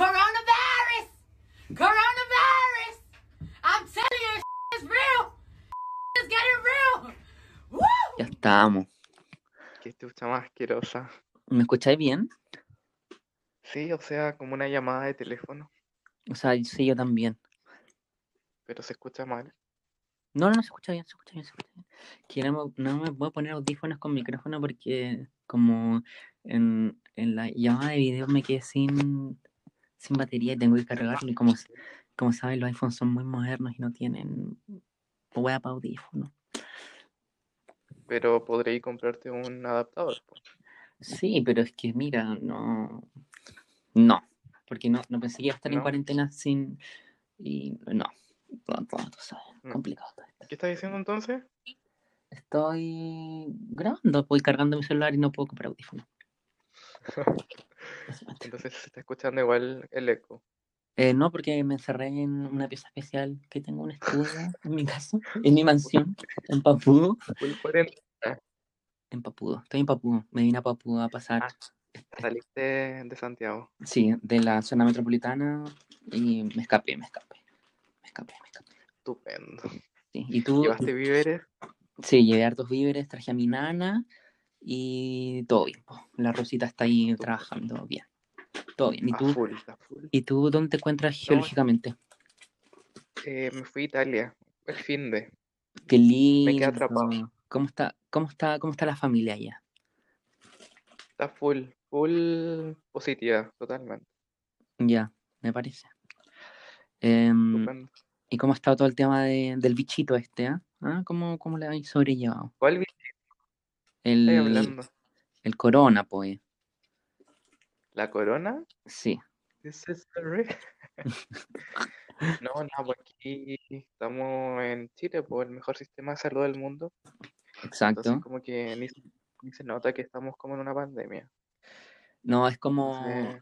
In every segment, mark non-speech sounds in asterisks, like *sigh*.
Coronavirus! Coronavirus! I'm telling you, it's real! It's getting real! Woo! Ya estamos. Qué chucha más asquerosa. ¿Me escucháis bien? Sí, o sea, como una llamada de teléfono, O sea, sí, yo también. pero se escucha mal. No, no, no se escucha bien, se escucha bien, se escucha bien. Que no me, no me puedo poner audífonos con micrófono porque como en, en la llamada de video me quedé sin, sin batería y tengo que cargarlo. Y como, como saben, los iPhones son muy modernos y no tienen hueá para audífono. Pero podréis comprarte un adaptador. Sí, pero es que mira, no. No, porque no, no pensé que iba a estar en ¿No? cuarentena sin. Y no, todo, todo, tú sabes, Mm. complicado todo esto. ¿Qué estás diciendo entonces? Estoy grabando, voy cargando mi celular y no puedo comprar audífonos. *laughs* *laughs* Entonces se está escuchando igual el eco. Eh, no, porque me encerré en una pieza especial que tengo un estudio *laughs* en mi casa, en mi mansión, en Papudo. *laughs* En Papudo, estoy en Papudo. Me vine a Papudo a pasar, Ah. Saliste de Santiago. sí, de la zona metropolitana y me escapé, me escapé. Me escapé, me escapé. Estupendo. Sí. ¿Y tú? ¿Llevaste víveres? Sí, llevé hartos víveres, traje a mi nana y todo bien. po. La Rosita está ahí trabajando bien. Todo bien. ¿Y tú? full, a full. ¿Y tú dónde te encuentras geológicamente? Eh, me fui a Italia. El fin de. Qué lindo. quedé atrapado. ¿Cómo está, cómo está, cómo está la familia allá? Está full, full positiva, totalmente. Ya, me parece. Estupendo. ¿y cómo ha estado todo el tema de- del bichito este? ah? ¿Ah? ¿Cómo, ¿Cómo le habéis sobrellevado? ¿Cuál El, hablando? el corona, pues. ¿La corona? Sí. This is the re- No, no, pues aquí estamos en Chile, por el mejor sistema de salud del mundo. Exacto. Entonces, como que ni, se- ni se nota que estamos como en una pandemia. No, es como.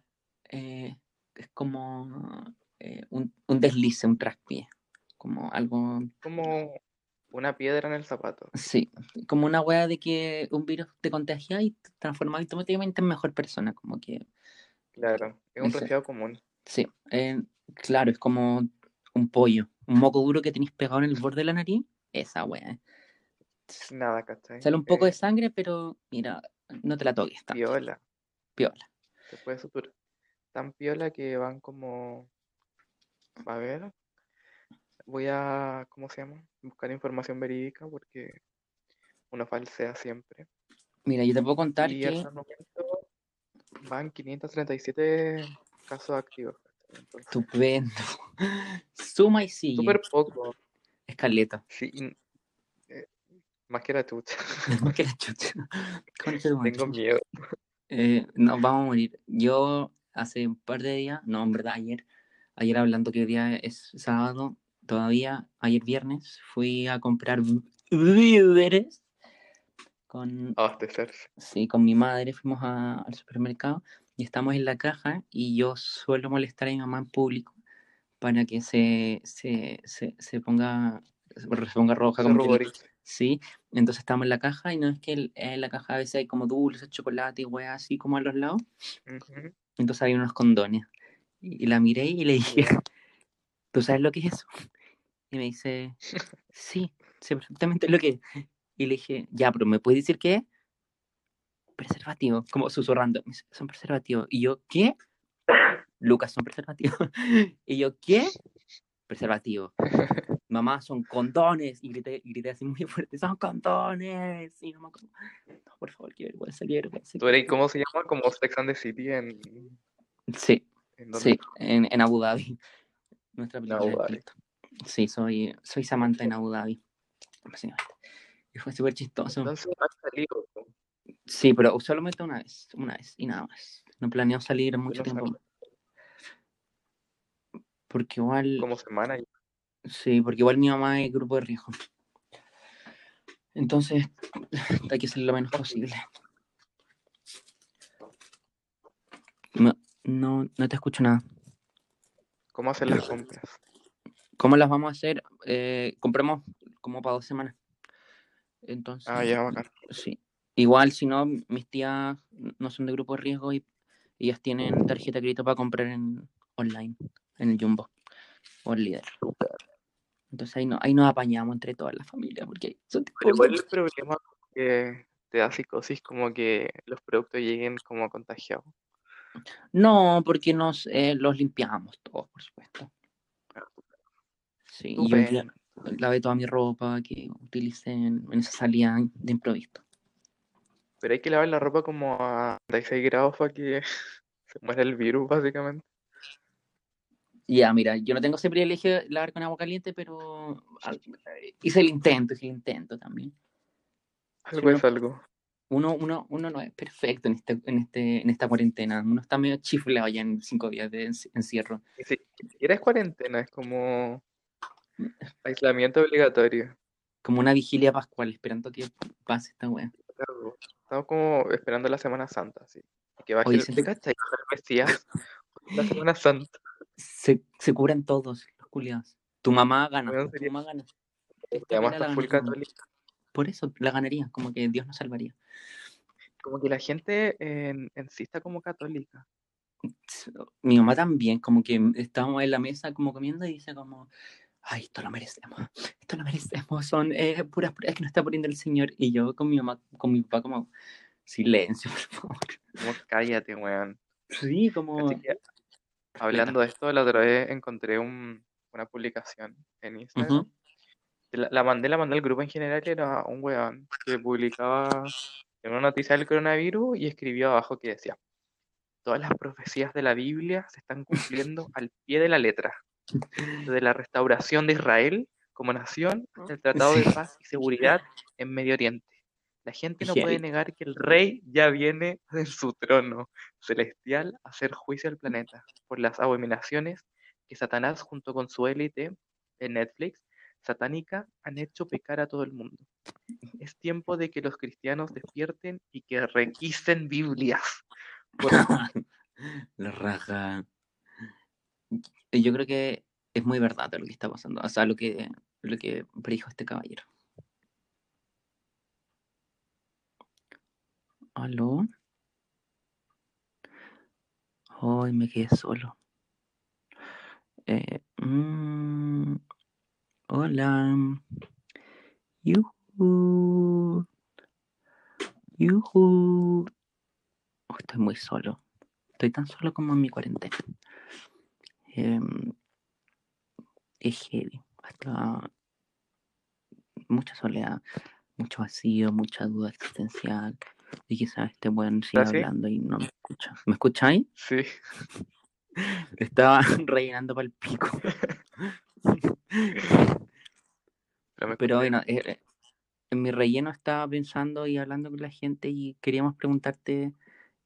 Eh, es como eh, un, un deslice, un traspié. Como algo. como una piedra en el zapato. Sí, como una wea de que un virus te contagia y te transforma automáticamente en mejor persona. Como que. Claro, es un resfriado común. Sí, eh, claro, es como un pollo. Un moco duro que tenéis pegado en el borde de la nariz. Esa wea. Nada, ¿cachai? Sale un poco de Eh, sangre, pero mira, no te la toques tanto. piola. Piola. Se puede suturar. Tan piola que van como. A ver. Voy a. ¿Cómo se llama? Buscar información verídica porque uno falsea siempre. Mira, yo te puedo contar Y que. hasta el momento van 537 casos activos. Entonces, Estupendo. *laughs* Suma y sigue. súper poco. Escaleta. Sí, y- eh, más que la chucha. *laughs* Más que la chucha. *laughs* Tengo miedo. Eh, nos vamos a morir. Yo hace un par de días, no, en verdad ayer, ayer hablando que hoy día es sábado, todavía, ayer viernes, fui a comprar víveres con, Abastecerse. sí, con mi madre, fuimos a- al supermercado y estamos en la caja y yo suelo molestar a mi mamá en público para que se, se, se, se ponga, se ponga roja, como que. Sí, entonces estamos en la caja y no es que el- en la caja a veces hay como dulces, chocolate y weas así como a los lados. Entonces hay unos condones. Y, la miré y le dije. *laughs* ¿tú sabes lo que es eso? Y me dice, *laughs* sí, sé perfectamente lo que es. Y le dije, ya, pero ¿me puedes decir qué es? Preservativo, como susurrando, me dice, son preservativos. Y yo, ¿qué? *laughs* Lucas, son preservativos. *laughs* Y yo, ¿qué? Preservativo. Mamá, son condones. Y grité, y grité así muy fuerte, son condones. Y mamá como, no, por favor, qué vergüenza, qué vergüenza. ¿Tú eres, vergüenza". cómo se llama? Como Sex and the City en, Sí, en sí, en, en Abu Dhabi. Nuestra película. Sí, soy, soy Samantha en Abu Dhabi. Y fue súper chistoso. Entonces salido. Sí, pero solamente una vez, una vez y nada más. No planeo salir mucho tiempo. Porque igual, Como semana. sí, porque igual mi mamá es grupo de riesgo. Entonces, *laughs* hay que hacer lo menos posible. No, no, no te escucho nada. ¿Cómo hacer las compras? ¿Cómo las vamos a hacer? Eh, compremos como para dos semanas. Entonces, Ah, ya, bacán. sí. Igual, si no, mis tías no son de grupo de riesgo y ellas tienen tarjeta de crédito para comprar en, online en el Jumbo o el líder. Entonces ahí, no, ahí nos apañamos entre todas las familias porque son Pero igual bien- el problema es que te da psicosis como que los productos lleguen como contagiados. No, porque nos eh, los limpiamos todos, por supuesto. Sí, y yo lavé toda mi ropa que utilicé en, en esa salida de improviso. Pero hay que lavar la ropa como a 36 grados para que *laughs* se muera el virus, básicamente. Ya, mira, yo no tengo ese privilegio de lavar con agua caliente, pero hice el intento, hice el intento también. Algo no- es algo. Uno, uno, uno no es perfecto en, este, en, este, en esta cuarentena. Uno está medio chiflado ya en cinco días de enci- encierro. Si- siquiera es cuarentena, es como *laughs* aislamiento obligatorio. Como una vigilia pascual, esperando que pase esta. Claro, Estamos como esperando la Semana Santa, sí. Que baje Oye, el, ¿te cachai? El Mesías, *laughs* la Semana Santa. Se, se cubren todos los culiados. Tu mamá gana. Weón, Tu sería- mamá gana. Esta la full tu católica. Por eso la ganaría, como que Dios nos salvaría. Como que la gente en, en sí está como católica. Mi mamá también, como que estábamos en la mesa como comiendo y dice como, ay, esto lo merecemos, esto lo merecemos, son eh, puras pruebas que nos está poniendo el Señor. Y yo con mi mamá, con mi papá como, silencio, por favor. Como cállate, weón. Sí, como... Que, hablando de esto, la otra vez encontré un- una publicación en Instagram. La, la mandé, la mandé al grupo en general, era un weón que publicaba en una noticia del coronavirus y escribió abajo que decía, todas las profecías de la Biblia se están cumpliendo *laughs* al pie de la letra, desde la restauración de Israel como nación hasta el Tratado de Sí. Paz y Seguridad en Medio Oriente. La gente no puede negar que el rey ya viene en su trono celestial a hacer juicio al planeta por las abominaciones que Satanás junto con su élite en Netflix satánica han hecho pecar a todo el mundo. Es tiempo de que los cristianos despierten y que requisen Biblias. Por- *laughs* La raja. Yo creo que es muy verdad lo que está pasando, o sea, lo que, lo que predijo este caballero. ¿Aló? Ay, me quedé solo. Eh, mm, hola. Yuhu. Yuhu. Estoy muy solo. Estoy tan solo como en mi cuarentena. Em, es heavy. Hasta mucha soledad, mucho vacío, mucha duda existencial. Y quizás este buen siga ¿Ah, sí? hablando y no me escucha. ¿Me escucháis? Sí, *laughs* Estaba *laughs* rellenando para el pico. pero bueno, eh, eh, en mi relleno estaba pensando y hablando con la gente y queríamos preguntarte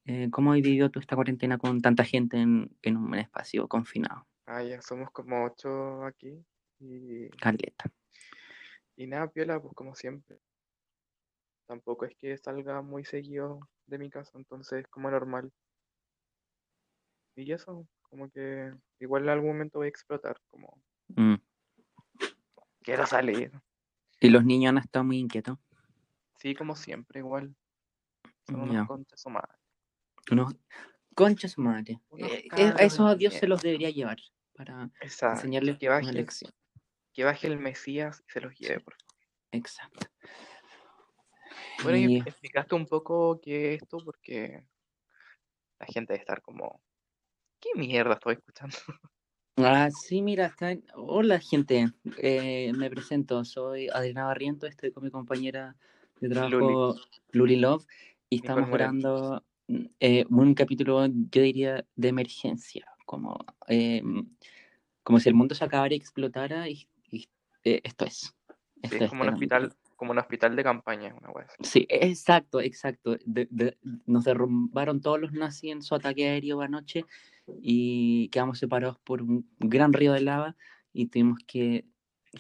eh, cómo has vivido tú esta cuarentena con tanta gente en, en un espacio confinado. Ah, ya somos como ocho aquí. Y, Carleta. y nada, piola, pues como siempre. Tampoco es que salga muy seguido de mi casa, entonces como normal. Y eso, como que igual en algún momento voy a explotar, como Mm. quiero salir. Y los niños han estado muy inquietos. Sí, como siempre, igual. Son unos conchas su madre. Unos conchas madre. Eh, eh, a esos Dios se los debería llevar para Exacto. enseñarles que una baje, lección. que baje el Mesías y se los lleve, por favor. Exacto. Bueno, y Y- explicaste un poco qué es esto, porque la gente debe estar como, ¿qué mierda estoy escuchando? *laughs* Ah, sí, mira, está en- Hola, gente. Eh, me presento. Soy Adriana Barriento. Estoy con mi compañera de trabajo, Luli Love, y Nicole estamos grabando eh, un capítulo, yo diría, de emergencia. Como, eh, como si el mundo se acabara y explotara, y, y, eh, esto es. Sí, es como un hospital, como un hospital de campaña, una así. Sí, exacto, exacto. De- de- nos derrumbaron todos los nazis en su ataque aéreo anoche y quedamos separados por un gran río de lava y tuvimos que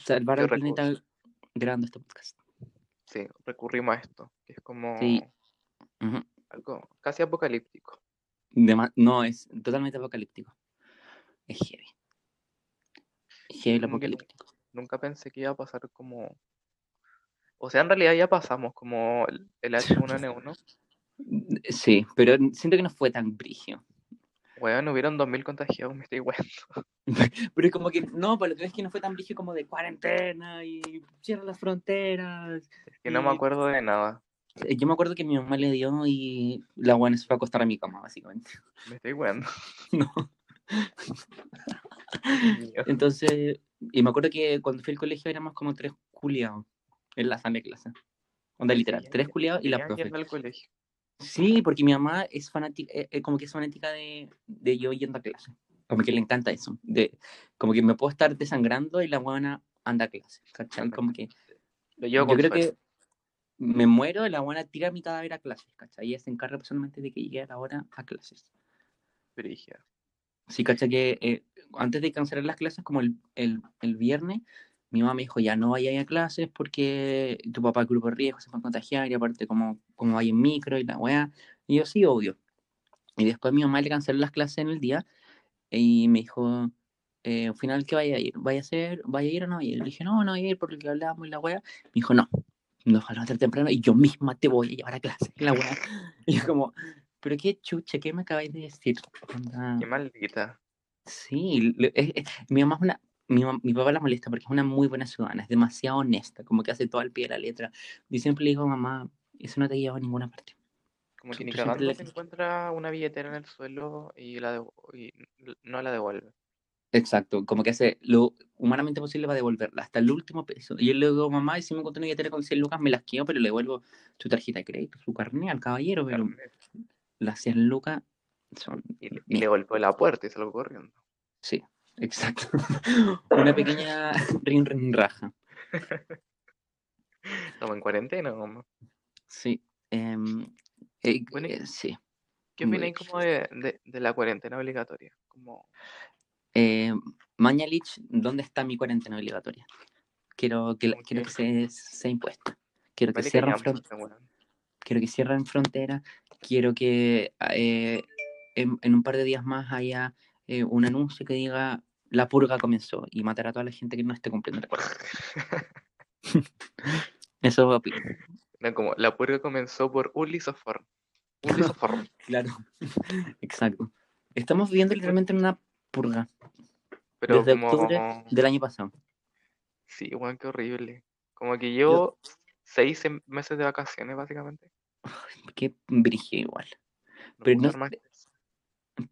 salvar al planeta grabando este podcast. Sí, recurrimos a esto, que es como Sí. Algo casi apocalíptico. Dema- no, es totalmente apocalíptico. Es heavy. Es heavy lo que nu- apocalíptico. Nunca pensé que iba a pasar como... O sea, en realidad ya pasamos como el, el H1N1. *laughs* Sí, pero siento que no fue tan brigio. Weón, hubieron 2.000 contagiados, me estoy weando. *laughs* Pero es como que, no, pero es que no fue tan brígido como de cuarentena y cierra las fronteras. Que no me y- acuerdo de nada. Eh, Yo me acuerdo que mi mamá le dio y la buena se fue a acostar a mi cama, básicamente. *laughs* Me estoy weando. No. Entonces, y me acuerdo que cuando fui al colegio éramos como tres culiados en la sala de clase. Onda literal, tres culiados y la profe. al colegio. Sí, porque mi mamá es fanática, eh, eh, como que es fanática de, de yo yendo a clase. Como que le encanta eso. De, como que me puedo estar desangrando y la buena anda a clase. ¿Cachai? Como que Lo llevo yo con creo suerte. Me muero la buena tira mi cadáver a clases. ¿Cachai? Ella se encarga personalmente de que llegue a la hora a clases. Brígido. Sí, cacha que eh, antes de cancelar las clases, como el, el, el viernes, mi mamá me dijo, ya no vayas a clases porque tu papá es grupo de riesgo, se va a contagiar, y aparte como, como vaya en micro y la weá. Y yo, sí, obvio. Y después mi mamá le canceló las clases en el día y me dijo, eh, al final, ¿qué vaya a ir? ¿Vaya a hacer? ¿Vaya a ir o no vaya a ir? Le dije, no, no voy a ir por lo que hablábamos y la weá. Me dijo, no, nos van a levantar temprano y yo misma te voy a llevar a clase, *laughs* la weá. *laughs* Y yo como, pero qué chucha, ¿qué me acabáis de decir? Onda, Qué maldita. Sí, es- es- mi mamá es una, mi, mi papá la molesta porque es una muy buena ciudadana, es demasiado honesta, como que hace todo al pie de la letra. Yo siempre le digo, mamá, eso no te lleva a ninguna parte. Como que ni cagando se encuentra una billetera en el suelo y, la devo- y no la devuelve. Exacto, como que hace lo humanamente posible para devolverla, hasta el último peso. Y yo le digo, mamá, y si me encuentro una billetera con 100 lucas, me las quedo, pero le devuelvo su tarjeta de crédito, su carnet al caballero, pero Carnet. las 100 lucas son... Y, le- y le golpeó la puerta y salgo corriendo. Sí, exacto. *laughs* una pequeña *laughs* rin, rin, raja. *laughs* Estamos en cuarentena, mamá. Sí. em, eh, Bueno, eh, sí. ¿Qué opináis como de, de, de la cuarentena obligatoria? Como, Eh, Mañalich, ¿dónde está mi cuarentena obligatoria? Quiero que, la- ¿Cómo quiero que se, sea impuesta. Quiero que cierren callampa, fron- weón. quiero que cierren frontera. Quiero que eh, en, en un par de días más haya eh, un anuncio que diga la purga comenzó y matar a toda la gente que no esté cumpliendo la *laughs* purga. Eso opino. No, como la purga comenzó por un lisoform. Un *laughs* lisoform. Claro. *laughs* Exacto. Estamos viviendo literalmente en una purga Pero desde como... octubre del año pasado. Sí, weón, qué horrible. Como que llevo seis em- meses de vacaciones, básicamente. Qué brígido igual. No Pero no.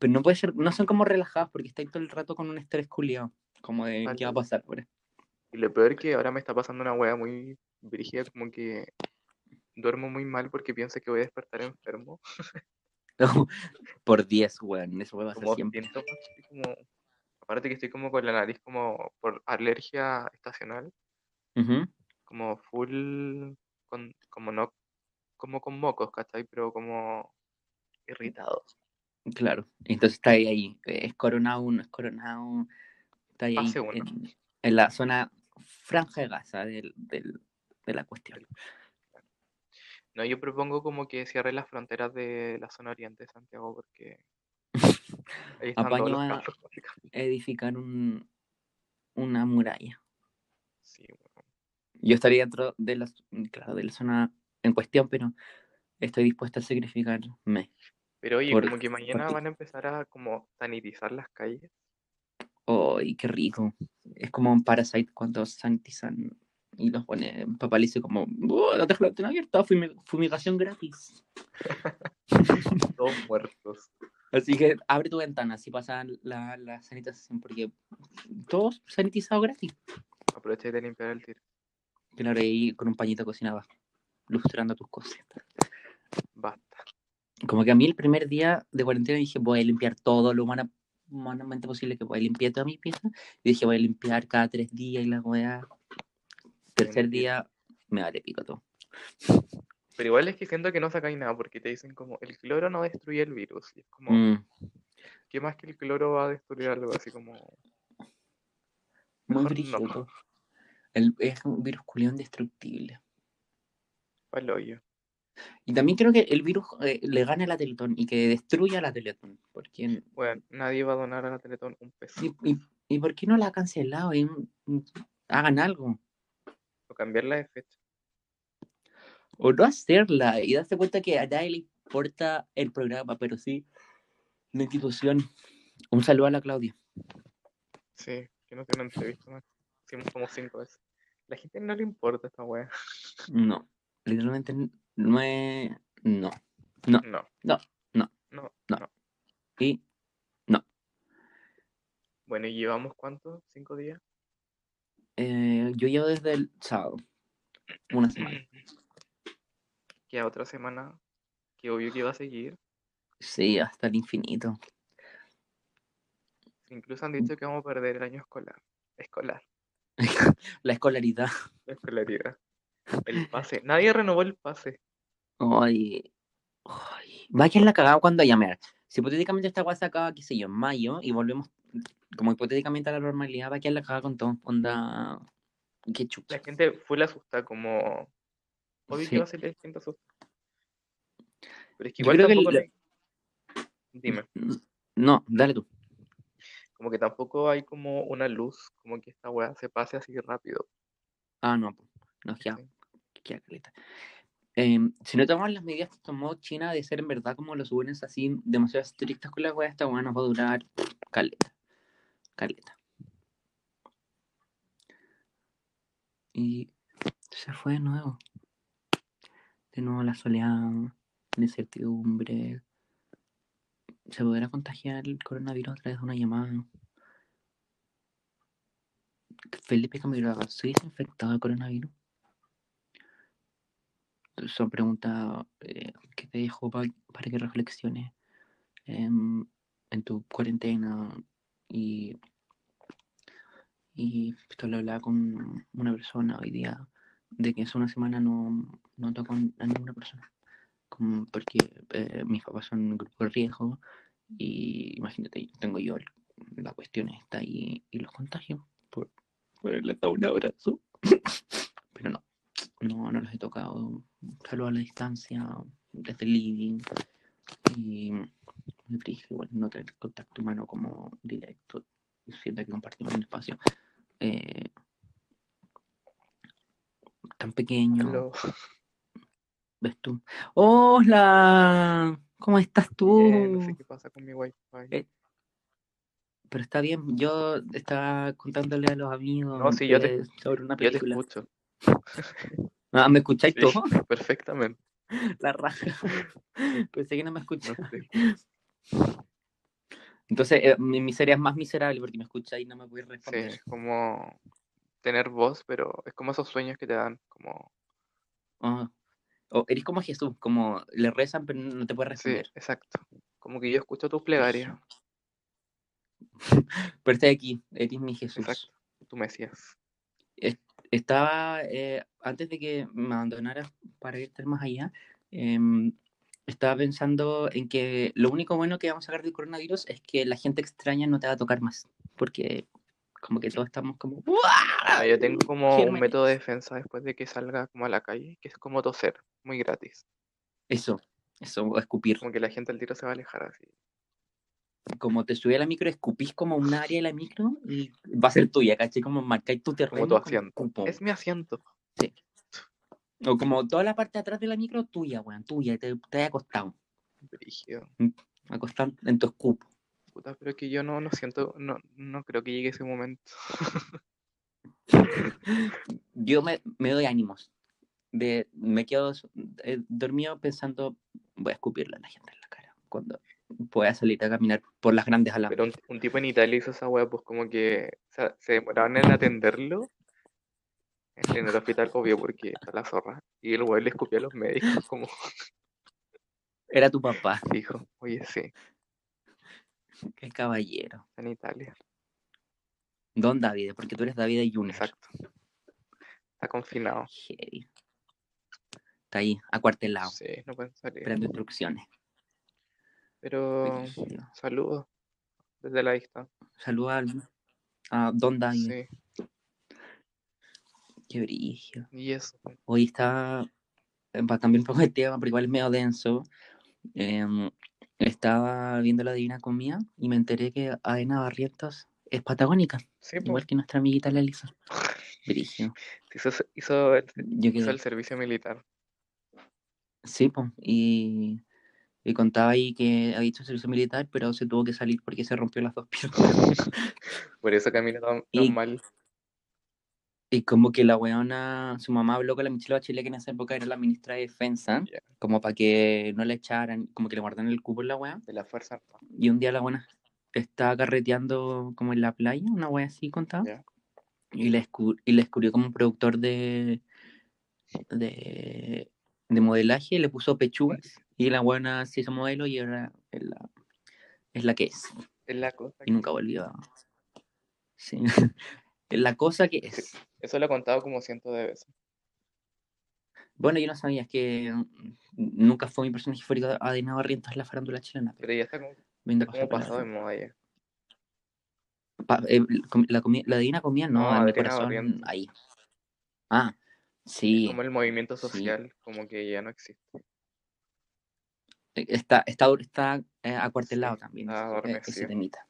Pero puede ser, no son como relajados porque estáis todo el rato con un estrés culiado. Como de Vale. qué va a pasar ahora. Y lo peor que ahora me está pasando una wea muy brígida, como que duermo muy mal porque pienso que voy a despertar enfermo. *laughs* *laughs* Por 10, weón. Eso va a Como siempre. siento como... Aparte que estoy como con la nariz como por alergia estacional, como full, con, como no, como con mocos, ¿cachai? Pero como irritado. Claro. Entonces está ahí, ahí. Es coronado, no es coronado. Está ahí, Fase uno. en, en la zona franja de Gaza del, del- de la cuestión. No, yo propongo como que cierre las fronteras de la zona oriente de Santiago porque los a-. Edificar un, una muralla. Sí. Yo estaría dentro de la, claro, de la zona en cuestión, pero estoy dispuesto a sacrificarme. Pero oye, Por- como que mañana van a empezar a como sanitizar las calles. ¡Ay, qué rico! Es como un Parasite cuando sanitizan y los pone papá le dice como, "Oh, la dejo la ventana abierta, fumi- fumigación gratis. *laughs* Todos muertos. Así que abre tu ventana, así pasa la, la sanitización, porque todos sanitizados gratis. Aproveché de limpiar el tiro. Claro, ahí con un pañito cocinaba, lustrando tus cosas. Basta. Como que a mí el primer día de cuarentena dije, voy a limpiar todo lo humana- humanamente posible que pueda. Limpiar toda mi pieza. Y dije, voy a limpiar cada tres días y la weá. Tercer Mentira. día, me vale pico todo. Pero igual es que siento que no sacáis nada porque te dicen como el cloro no destruye el virus. Y es como, Mm, ¿qué más que el cloro va a destruir algo así como... muy brígido no. El, es un virus culión indestructible. Pa'l hoyo. Y también creo que el virus eh, le gane a la Teletón y que destruya a la Teletón. Porque, Bueno, nadie va a donar a la Teletón un peso. y, y, ¿y por qué no la ha cancelado? Y, mm, hagan algo. O cambiarla de fecha. O no hacerla y darse cuenta que a nadie le importa el programa, pero sí la institución. Un saludo a la Claudia. Sí, que no tiene entrevista más. Hicimos como cinco veces. La gente no le importa esta wea. No, literalmente no es. No. No. No. No, no, No. no. no. Y Bueno, ¿y llevamos cuánto? ¿Cinco días? eh, yo llevo desde el sábado. Una semana. *clears throat* Queda otra semana. Que obvio que iba a seguir. Sí, hasta el infinito. Incluso han dicho que vamos a perder el año escolar. Escolar. *laughs* La escolaridad. La escolaridad. El pase. Nadie renovó el pase. Ay, ay. Va a quedar la cagada cuando llamar. Si hipotéticamente esta se acaba, qué sé yo, en mayo y volvemos como hipotéticamente a la normalidad, va a quedar la cagada con todo. Onda. Qué chucha. La gente fue la asusta como. Obvio Sí. que va a ser gente asusta. Pero es que igual que la- Dime. No, dale tú. Como que tampoco hay como una luz. Como que esta weá se pase así rápido. Ah, no, po. no, ya, Sí. queda caleta. Em, si no tomamos las medidas que tomó China de ser en verdad como los buenos así demasiado estrictas con la weá, esta weá nos va a durar caleta. Caleta. Y se fue de nuevo. Nuevo la soledad, la incertidumbre. ¿Se podrá contagiar el coronavirus a través de una llamada? Felipe Camiroaga, ¿soy infectado de coronavirus? Son preguntas eh, que te dejo pa- para que reflexiones en tu cuarentena y, y esto lo hablaba con una persona hoy día de que hace una semana no, no toco a ninguna persona. Porque eh, mis papás son un grupo de riesgo y imagínate, tengo yo la cuestión está ahí y los contagios por, el dado un abrazo. *laughs* Pero no, no, no los he tocado solo a la distancia desde el living. Y me frío igual no tener contacto humano como directo siento que compartimos un espacio eh, tan pequeño Aló. ves tú hola ¿cómo estás tú? No sé qué pasa con mi wifi. Eh, Pero está bien, yo estaba contándole a los amigos No, sí, yo te- eh, sobre una Yo te película. escucho. *laughs* Ah, ¿me escucháis Sí, todo? perfectamente. *laughs* La raja. *laughs* Pensé que no me No escuchaba. sé. Entonces, eh, mi miseria es más miserable porque me escucháis y no me voy a Sí, responder. es como tener voz, pero es como esos sueños que te dan, como... Ah. O eres como Jesús, como le rezan pero no te puede Sí, responder. exacto. Como que yo escucho tus plegarias, *laughs* Pero estoy aquí, eres mi Jesús. exacto, tu Mesías. Estaba, eh, antes de que me abandonaras para irte más allá, em, estaba pensando en que lo único bueno que vamos a sacar del coronavirus es que la gente extraña no te va a tocar más. Porque como que todos estamos como... Ah, yo tengo como un método de defensa después de que salga como a la calle, que es como toser, muy gratis. Eso, eso, escupir. Como que la gente al tiro se va a alejar así. Como te subí a la micro, escupís como un área de la micro y va a ser tuya, ¿cachai? Como marcáis tu terreno. Como tu como asiento. escupo. Es mi asiento. O como toda la parte de atrás de la micro, tuya, weón, tuya, te, te has acostado. Brígido. Acostado en tu escupo. Puta, pero que yo no, no siento, no, no creo que llegue ese momento. *laughs* Yo me, me doy ánimos. De, me quedo eh, dormido pensando, voy a escupirle a la gente en la cara cuando pueda salir a caminar por las grandes alas. Pero un, un tipo en Italia hizo esa wea, pues como que se, se demoraban en atenderlo en, en el hospital, obvio, porque está la zorra. Y el weón le escupía a los médicos, como Era tu papá, *laughs* dijo, oye, sí, *laughs* qué caballero. en Italia. Don David, porque tú eres David Junior. Exacto. Está confinado. Está ahí, acuartelado, Sí, no pueden salir. esperando instrucciones. Pero saludos desde la distancia. Saluda al- a Don David. Sí, Qué brillo. y eso. Hoy está, eh, cambiar un poco de tema, porque igual es medio denso. em, estaba viendo la Divina Comida y me enteré que Aena Barrientos es patagónica, Sí, pues, igual que nuestra amiguita la. *laughs* Brígido. hizo, hizo, el, Yo hizo el servicio militar. sí, po, y Y contaba ahí que había hecho servicio militar, pero se tuvo que salir porque se rompió las dos piernas. *laughs* Por eso camina tan, tan Y- mal. Y como que la weona, su mamá habló con la Michelle Bachelet, que en esa época era la ministra de Defensa, como para que no la echaran, como que le guardaran el cupo en la wea. De la fuerza. Y un día la buena estaba carreteando como en la playa, una wea así contaba, Ya. y le, escu- y le descubrió como un productor de, de, de modelaje, le puso pechugas, y la buena se hizo modelo y ahora es la, es la que es. Es la cosa. Y nunca volvió a... Sí. *laughs* es la cosa que es. Eso lo he contado como cientos de veces. Bueno, yo no sabía, es que mm, nunca fue mi personaje favorito a Dina Barrientos en la farándula chilena. Pero Pero ya está como, pasado de moda ya. Pa- eh, la, la comía, no, No, en mi corazón, Barrientos. ahí. Ah, sí, Como el movimiento sí. social, como que ya no existe. eh, está, está, está eh, acuartelado Sí, también está ese- eh, temita.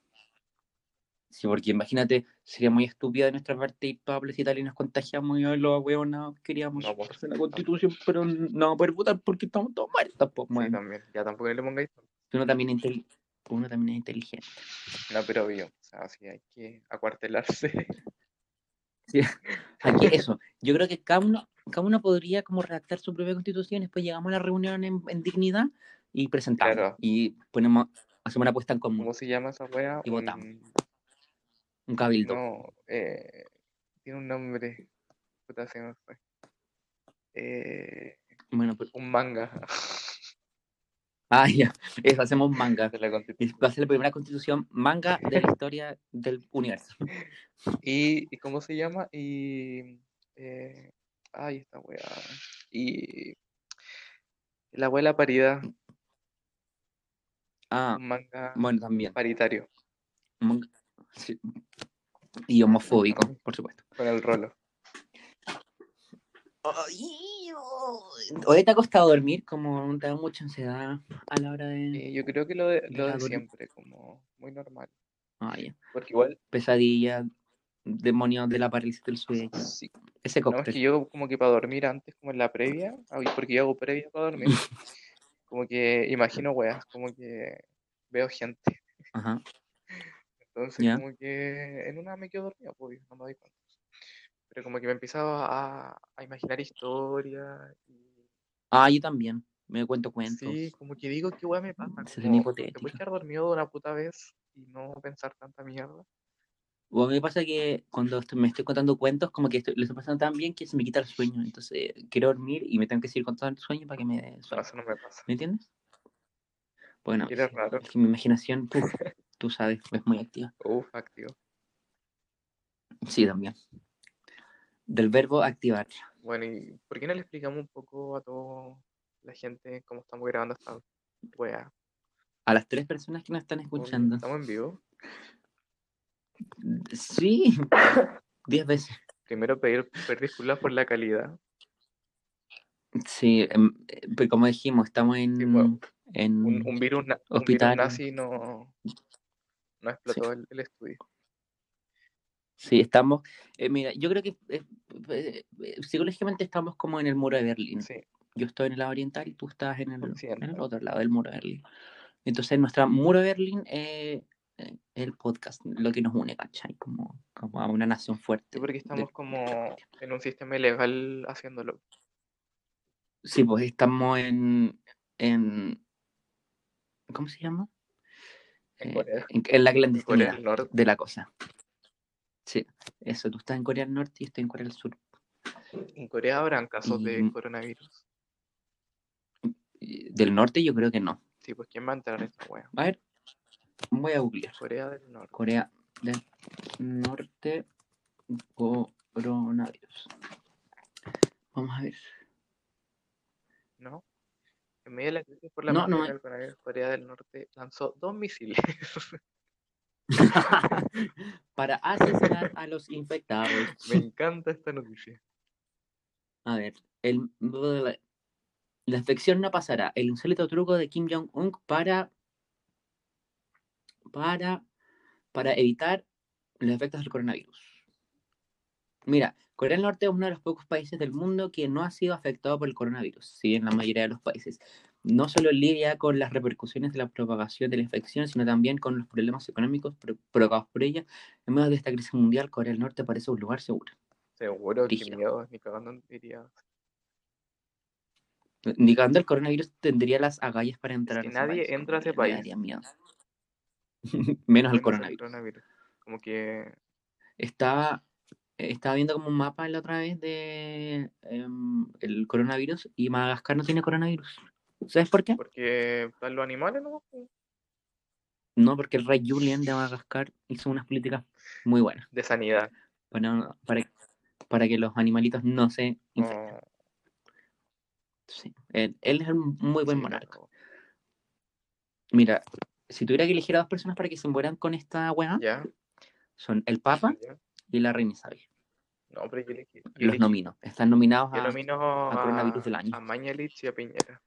Sí, porque imagínate, sería muy estúpido de nuestra parte ir toda Plaza y nos contagiamos y los hueonas queríamos No, pues, hacer la constitución, pero no vamos a poder votar porque estamos todos muertos, pues, Sí, también. Ya tampoco le pongáis. Uno también, intel- uno también es inteligente. No, pero obvio. O sea, sí hay que acuartelarse. *laughs* Sí. Aquí eso, yo creo que cada uno, cada uno podría como redactar su propia constitución, después llegamos a la reunión en, en dignidad y presentamos. Claro. Y ponemos, hacemos una apuesta en común, ¿Cómo se llama esa wea? Y votamos. Un- un cabildo. No, eh, tiene un nombre. Puta, se me fue. Eh, Bueno, pues, un manga *laughs* ah, ya, eso, hacemos manga. de la. Va a ser la primera constitución manga de la historia del universo. *laughs* Y, ¿y cómo se llama? Y. Eh, ay, esta wea. Y. La wea de la paridad. Ah, Un manga bueno, también. paritario. Manga- sí. Y homofóbico, por supuesto. Con el rolo. Hoy te ha costado dormir, como te da mucha ansiedad a la hora de... Yo creo que lo de, lo de siempre, como muy normal. Ah. Porque igual, Pesadilla, demonios de la parálisis del sueño. sí, Ese no, es cóctel. que yo como que para dormir antes, como en la previa, porque yo hago previa para dormir, *laughs* como que imagino weas, como que veo gente. Ajá. Entonces, Ya. como que en una me quedo dormido, pues, no me doy cuenta. Pero como que me empezaba a, a imaginar historias. Y, Ah, yo también. Me cuento cuentos. sí, como que digo, ¿qué wea me pasa? Se Como, ven ¿Te puedes quedar dormido de una puta vez y no pensar tanta mierda? O a mí me pasa que cuando me estoy contando cuentos, como que estoy, lo estoy pasando tan bien que se me quita el sueño. Entonces quiero dormir y me tengo que seguir contando el sueño para que me dé sueño. eso no me pasa. ¿Me entiendes? Bueno, sí, raro. es que mi imaginación, tú sabes, es muy activa. Uf, activo. Sí, también. Del verbo activar. Bueno, ¿y por qué no le explicamos un poco a toda la gente cómo estamos grabando esta wea? A las tres personas que nos están escuchando. Estamos en vivo. Sí, diez veces. Primero pedir, pedir disculpas por la calidad. Sí, em, eh, pero como dijimos, estamos en, Sí, bueno, en Un, un virus, na- un virus Hospital. nazi no, no explotó el, el estudio. Sí, estamos. eh, mira, yo creo que eh, eh, psicológicamente estamos como en el muro de Berlín. Sí, Yo estoy en el lado oriental y tú estás en el, en el otro lado del muro de Berlín. Entonces, nuestra muro de Berlín es el podcast, lo que nos une, ¿cachai? Como, como a una nación fuerte. porque de- estamos como en un sistema ilegal haciéndolo. Sí, pues estamos en, en. ¿Cómo se llama? En Eh, Corea. en, en la En Corea clandestinidad Norte. de la cosa. Sí, eso, tú estás en Corea del Norte y estoy en Corea del Sur. En Corea habrán casos de coronavirus. Del norte yo creo que no. Sí, pues ¿quién va a entrar a esta wea? A ver, voy a googlear. Corea del Norte. Corea del Norte coronavirus. Vamos a ver. ¿No? En medio de la crisis por la No, pandemia no, del coronavirus, Corea del Norte lanzó dos misiles. *laughs* Para asesinar a los infectados. *laughs* Me encanta esta noticia. A ver, el, la infección no pasará. El insólito truco de Kim Jong-un para, para, para evitar los efectos del coronavirus. Mira, Corea del Norte es uno de los pocos países del mundo que no ha sido afectado por el coronavirus, si en la mayoría de los países. no solo lidia con las repercusiones de la propagación de la infección, sino también con los problemas económicos pro- provocados por ella. En medio de esta crisis mundial, Corea del Norte parece un lugar seguro. Seguro, Brígido. miedo, ni cagando diría. Ni cagando el coronavirus tendría las agallas para entrar que ese nadie país, entra a ese que país. daría miedo. *laughs* Menos Menos el coronavirus. coronavirus. Como que Estaba, estaba viendo como un mapa la otra vez de em, el coronavirus y Madagascar no tiene coronavirus. ¿Sabes por qué? porque están los animales, ¿no? No, porque el rey Julian de Madagascar hizo unas políticas muy buenas De sanidad. para, para, para que los animalitos no se infecten. Oh, Sí, Él, él es un muy buen sí, monarca. no. Mira, si tuviera que elegir a dos personas para que se mueran con esta weá, Ya, son el Papa y la Reina Isabel. No, pero yo elegí. yo Los elegí- nomino. Están nominados Yo a... nomino a coronavirus a, del año. a Mañalich y a Piñera.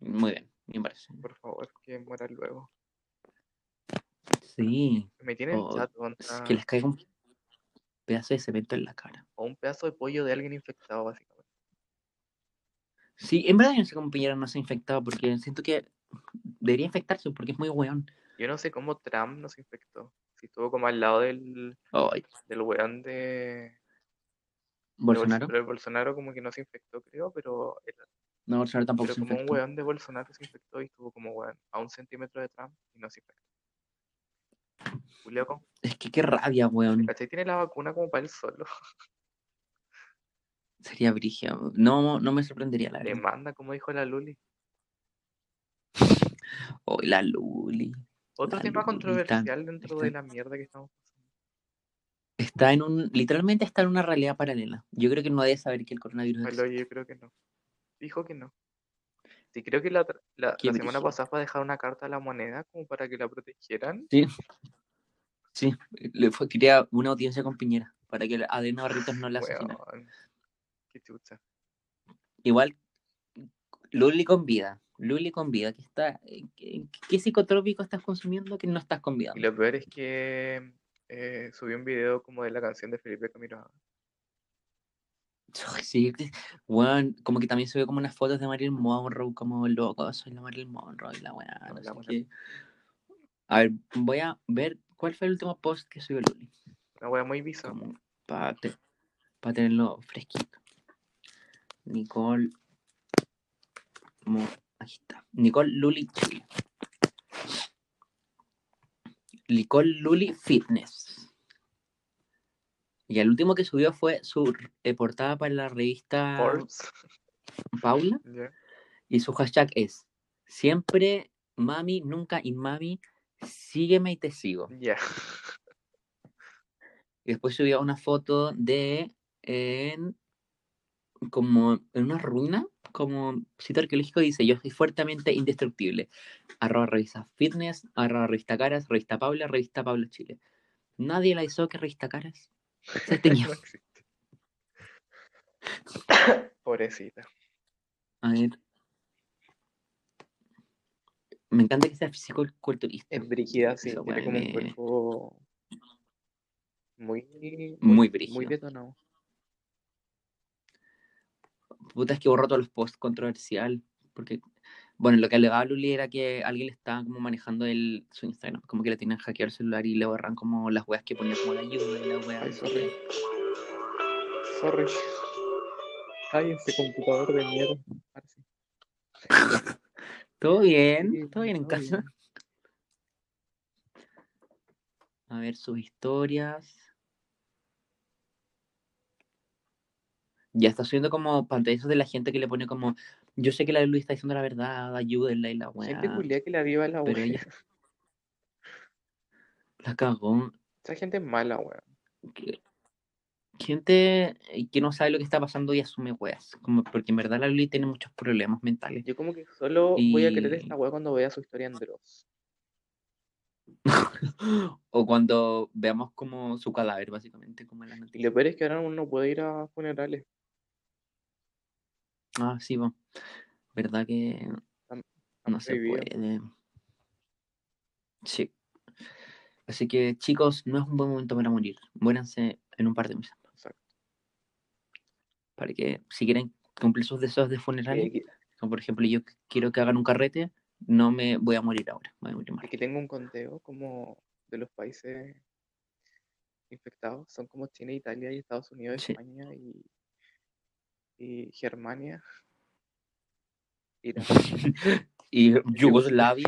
Muy bien, me parece. Por favor, que mueran luego. Sí, Me tienen Oh, chato, onda, que les caiga un pedazo de cemento en la cara. O un pedazo de pollo de alguien infectado, básicamente. Sí, en verdad yo no sé cómo Piñera no se ha infectado porque siento que debería infectarse porque es muy weón. Yo no sé cómo Trump nos infectó. Si estuvo como al lado del, del weón de, de Bols- Bolsonaro. Pero el Bolsonaro como que no se infectó, creo, pero, No, Bolsonaro tampoco pero se como un infectó. weón de Bolsonaro se infectó y estuvo como weón a un centímetro de Trump y no se infectó. Julio. Es que qué rabia, weón. ¿cachai? Tiene la vacuna como para él solo. *laughs* Sería brigia. No, no me sorprendería la Le verdad. manda, como dijo la Luli. *laughs* Oh, la Luli. Otro La tema controversial dentro está- de la mierda que estamos pasando. Está en un, literalmente está en una realidad paralela. Yo creo que no debe saber que el coronavirus Bueno, existe. yo creo que no. Dijo que no. Sí, creo que la, la, semana pasada fue a dejar una carta a la moneda como para que la protegieran. Sí. Sí, le fue, quería una audiencia con Piñera para que Adena Barritos no la asesinara. Weón, Qué chucha. Igual, Luli con vida. Luli con vida. ¿Qué, está, eh, qué, qué psicotrópico estás consumiendo que no estás con vida? Y lo peor es que eh, subí un video como de la canción de Felipe Camilo. Ay, Sí, que- weón, como que también subió como unas fotos de Marilyn Monroe, como loco, soy la Marilyn Monroe y la weá, no sé. A ver, voy a ver cuál fue el último post que subió Luli, Una wea muy bizarra. para tenerlo fresquito. Nicole, Mo- aquí está, Nicole Luli Chile. Nicole Luli Fitness. Y el último que subió fue su eh, portada para la revista Forbes. Paula. *laughs* Y su hashtag es siempre mami, nunca inmami, sígueme y te sigo. Ya. Y después subió una foto de en como en una ruina, como sitio arqueológico dice, yo soy fuertemente indestructible. Arroba revista fitness, arroba revista caras, revista Paula, revista Pablo Chile. Nadie la hizo que revista caras. Se tenía. *laughs* No. Pobrecita. A ver. Me encanta que sea físico-culturista. Es brígida, sí. Tiene como un me- cuerpo muy, Muy muy brígido. detonado. Puta, es que borró todos los posts controversial. Porque, bueno, lo que alegaba Luli era que alguien le estaba como manejando el, su Instagram. Como que le tenían hackeado el celular y le borran como las weas que ponía como la ayuda y la wea. Ay, sorry. Sorry. Ay, ese computador de mierda. *laughs* ¿Todo bien? ¿Todo bien en casa? A ver sus historias. Ya está subiendo como pantallazos de la gente que le pone como yo sé que la Luli está diciendo la verdad, ayúdenla y la Gente weá. culia que la viva la ella *laughs* la cagó. Esa gente es mala, que- gente eh, que no sabe lo que está pasando y asume weas. Como porque en verdad la Luli tiene muchos problemas mentales. Yo como que solo voy a querer Y- esta wea cuando vea su historia en Dross. *laughs* o cuando veamos como su cadáver, básicamente, como en la Y noticia. lo peor es que ahora uno no puede ir a funerales. Ah, sí, va. ¿Verdad que no se puede? Sí. Así que, chicos, no es un buen momento para morir. Muéranse en un par de meses. Exacto. Para que, si quieren cumplir sus deseos de funerales, que- Como por ejemplo, yo quiero que hagan un carrete, no me voy a morir ahora, voy a morir más. Aquí tengo un conteo como de los países infectados. Son como China, Italia y Estados Unidos, Sí. España y, y Germania. Irán y *laughs* Yugoslavia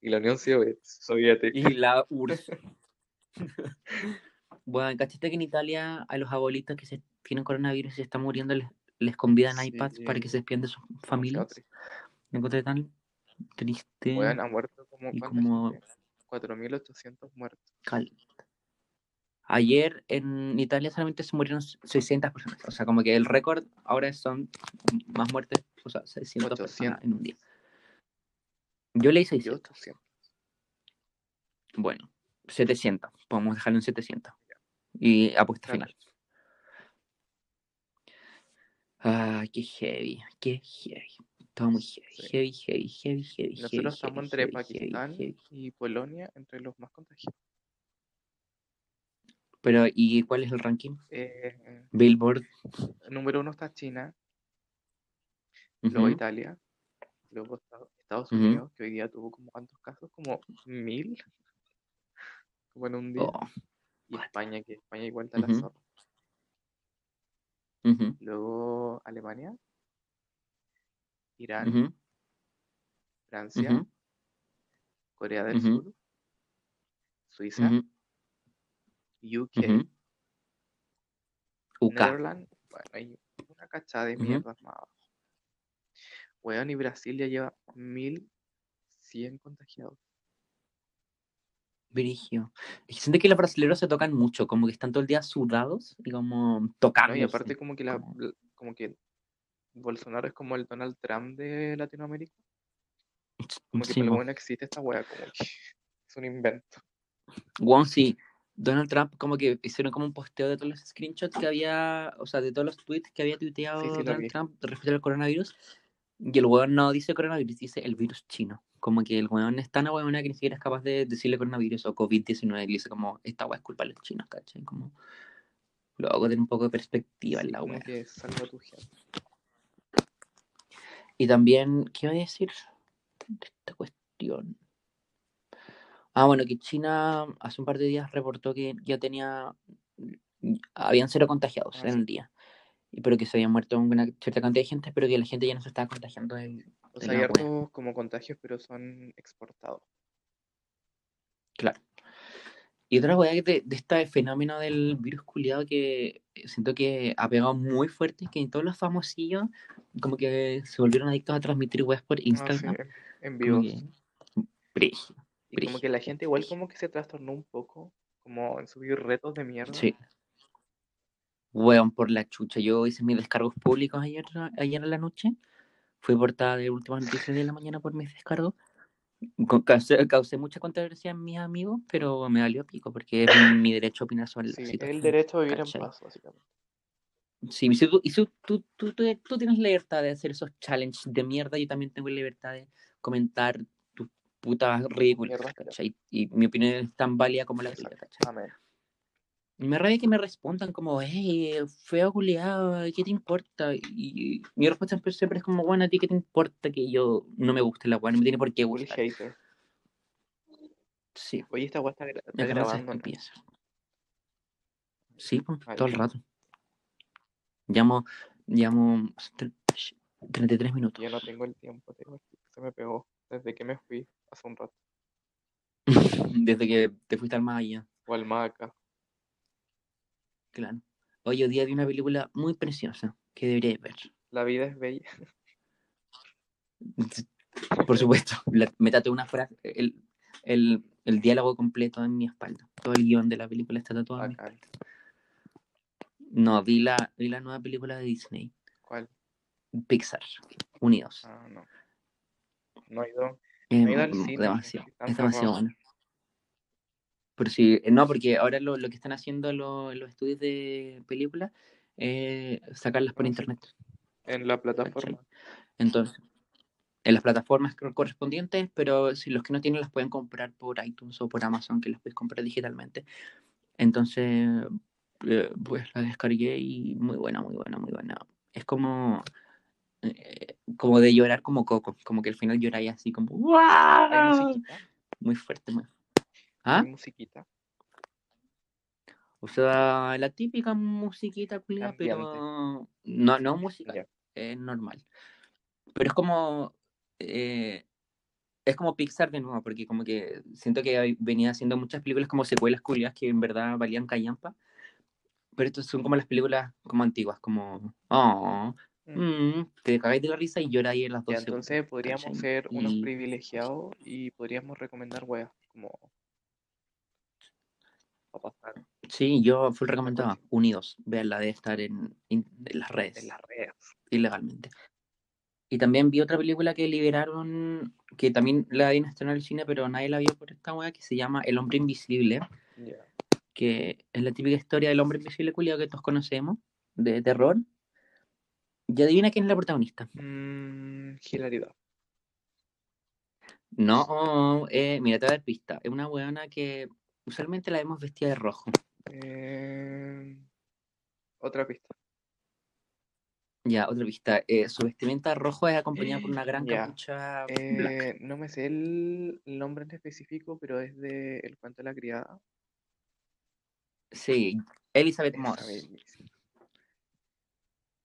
y la Unión *laughs* Soviética. y la URSS. *laughs* bueno, ¿cachaste que en Italia a los abuelitos que se tienen coronavirus y se están muriendo les, les convidan iPads para que se despiden de sus familias? Me encontré tan triste. Weón, han muerto como y ¿cuánta como- gente? 4.800 muertos. cal- Ayer en Italia solamente se murieron 600 personas. O sea, como que el récord ahora son más muertes, o sea, 600 personas 800. en un día. Yo leí Yo 600. 800. Bueno, 700. Podemos dejarlo en 700. Y apuesta Claro. final. Ah, qué heavy, qué heavy. Todo muy heavy, Sí. heavy, heavy, heavy, heavy. Nosotros heavy, estamos heavy, entre Pakistán y Polonia, entre los más contagiados. Pero, ¿y cuál es el ranking? Eh, Billboard. número uno está China, luego Italia, luego Estados. Unidos, que hoy día tuvo como cuántos casos, como mil, *laughs* como en un día, oh, y? España, que España igual está la Ujú. zorra. ujú, Luego Alemania, Irán, Francia, Corea del. Sur, Suiza, UK. UK. Netherlands, bueno, hay una cachada de mierdas más abajo. Weón, y Brasil ya lleva 1100 contagiados. Brigio. Siento que los brasileños se tocan mucho, como que están todo el día sudados y como ¿no? tocando. Y aparte como que la, como- que Bolsonaro es como el Donald Trump de Latinoamérica. Como que Sí, para po. bueno existe esta wea, como que *laughs* es un invento. Weón, sí. Donald Trump como que hicieron como un posteo de todos los screenshots que había, o sea, de todos los tweets que había tuiteado Sí, sí, lo Donald vi. Trump respecto al coronavirus. Y el weón no dice coronavirus, dice el virus chino. Como que el weón es tan weón que ni siquiera es capaz de decirle coronavirus o COVID-19. Y dice como, esta weá es culpa de los chinos, ¿cachai? Como, luego tener un poco de perspectiva Sí, en la weá. Y también, ¿qué iba a decir de esta cuestión? Ah, bueno, que China hace un par de días reportó que ya tenía, habían cero contagiados Ah, en el día. Pero que se había muerto una cierta cantidad de gente, pero que la gente ya no se estaba contagiando del- O sea, hay como contagios, pero son exportados. Claro. Y otra weá de, de este fenómeno del virus culiado que siento que ha pegado muy fuerte, que todos los famosillos como que se volvieron adictos a transmitir weas por Ah, sí, Instagram. en, en como Brígido. Y como que la gente igual como que se trastornó un poco, como en subir retos de mierda. Sí. Weón, por la chucha. Yo hice mis descargos públicos ayer, ayer en la noche. Fui portada de últimas noticias de la mañana por mis descargos. Con- Causé, causé mucha controversia en mis amigos, pero me valió pico porque es mi derecho a opinar sobre la Sí, es situación. el derecho a vivir ¿cachai? en paz, básicamente. Sí, y si tú, y si tú, tú, tú, tú tienes la libertad de hacer esos challenges de mierda, yo también tengo la libertad de comentar putas ridículas, ¿cachai? Y mi opinión es tan válida como la tuya. ¿cachai? Me rabia que me respondan como, hey, feo culiado, ¿qué te importa? Y mi respuesta siempre, es como, bueno, ¿a ti qué te importa que yo no me guste la weá? No me tiene por qué gustar. Sí, Oye, esta weá está, gra- está grabando, estupidez. Sí, pues, Vale. todo el rato. Llamo, llamo 33 minutos. Yo no tengo el tiempo. Se me pegó desde que me fui hace un rato. *laughs* Desde que te fuiste al más allá. O al Maca. Claro. Hoy día vi una película muy preciosa que deberíais ver. La vida es bella. *laughs* Por supuesto, la- me tatué una frase, el, el, el diálogo completo en mi espalda. Todo el guion de la película está tatuado en mi Bacán. espalda. No, vi la, vi la nueva película de Disney, ¿Cuál? Pixar, Unidos. Ah, no. No he ido. Es cine, demasiado, es demasiado bueno. Pero sí, eh, no, porque ahora lo, lo que están haciendo lo- los estudios de películas es sacarlas por Ah, internet. En la plataforma. Entonces, en las plataformas cor- correspondientes, pero si los que no tienen las pueden comprar por iTunes o por Amazon, que las puedes comprar digitalmente. Entonces, eh, pues la descargué y muy buena, muy buena, muy buena. Es como eh, como de llorar como coco, como que al final lloráis así como ¿Hay ¡Wow! musiquita? muy fuerte. muy- ¿Ah? ¿Hay musiquita? O sea, la típica musiquita culia, pero no, no música, Ya. es normal. Pero es como eh, es como Pixar de nuevo, porque como que siento que venía haciendo muchas películas como secuelas culias que en verdad valían callampa. Pero estos son como las películas como antiguas, como oh, Mm. mm, te cagáis de la risa y lloráis en las dos entonces segundos, podríamos ¿cachai? ser unos Y- privilegiados y podríamos recomendar weas como pasar Sí, yo full recomendaba. Unidos, veanla de estar en, en- en las redes, en las redes. ilegalmente. Y también vi otra película que liberaron, que también la habían estrenado en el cine, pero nadie la vio por esta wea, que se llama El Hombre Invisible, que es la típica historia del hombre invisible culiado que todos conocemos, de terror. Y adivina quién es la protagonista. Mm, hilaridad. No, eh, mira, te voy a dar pista. Es una weona que usualmente la vemos vestida de rojo. Eh, otra pista. Ya, otra pista. Eh, su vestimenta rojo es acompañada por una gran Ya. capucha blanca. Eh, no me sé el, nombre en específico, pero es de El cuento de la criada. Sí, Elizabeth Moss.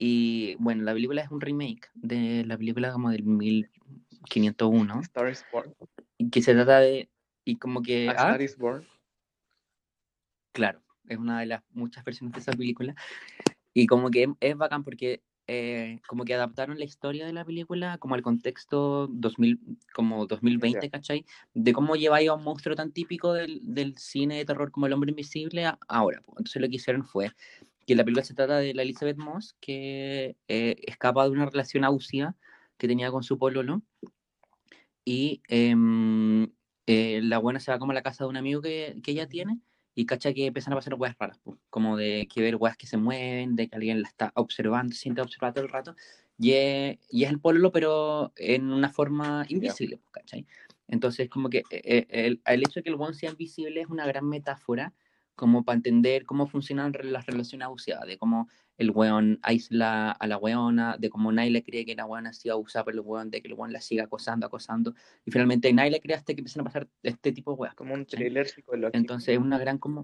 Y bueno, la película es un remake de la película como del 1501, Star is Born. que se trata de... Y como que... A ah, Star is Born. Claro, es una de las muchas versiones de esa película. Y como que es, bacán porque eh, como que adaptaron la historia de la película como al contexto 2000, como 2020, Ya. ¿cachai? De cómo lleváis a un monstruo tan típico del, del cine de terror como el hombre invisible a- ahora. Entonces lo que hicieron fue que la película se trata de la Elizabeth Moss que eh, escapa de una relación abusiva que tenía con su pololo. Y em, eh, la buena se va como a la casa de un amigo que, que ella tiene y cacha que empiezan a pasar weas raras, po, como de que ver weas que se mueven, de que alguien la está observando, se siente observada todo el rato, y es, y es el pololo, pero en una forma invisible, po, ¿cachai? Entonces, como que eh, el, el hecho de que el one sea invisible es una gran metáfora como para entender cómo funcionan las relaciones abusivas, de cómo el weón aísla a la weona, de cómo nadie le cree que la weona ha sido abusada por el weón, de que el weón la siga acosando, acosando, y finalmente nadie le cree hasta que empiezan a pasar este tipo de weas. Como un thriller psicológico. Entonces es una gran como...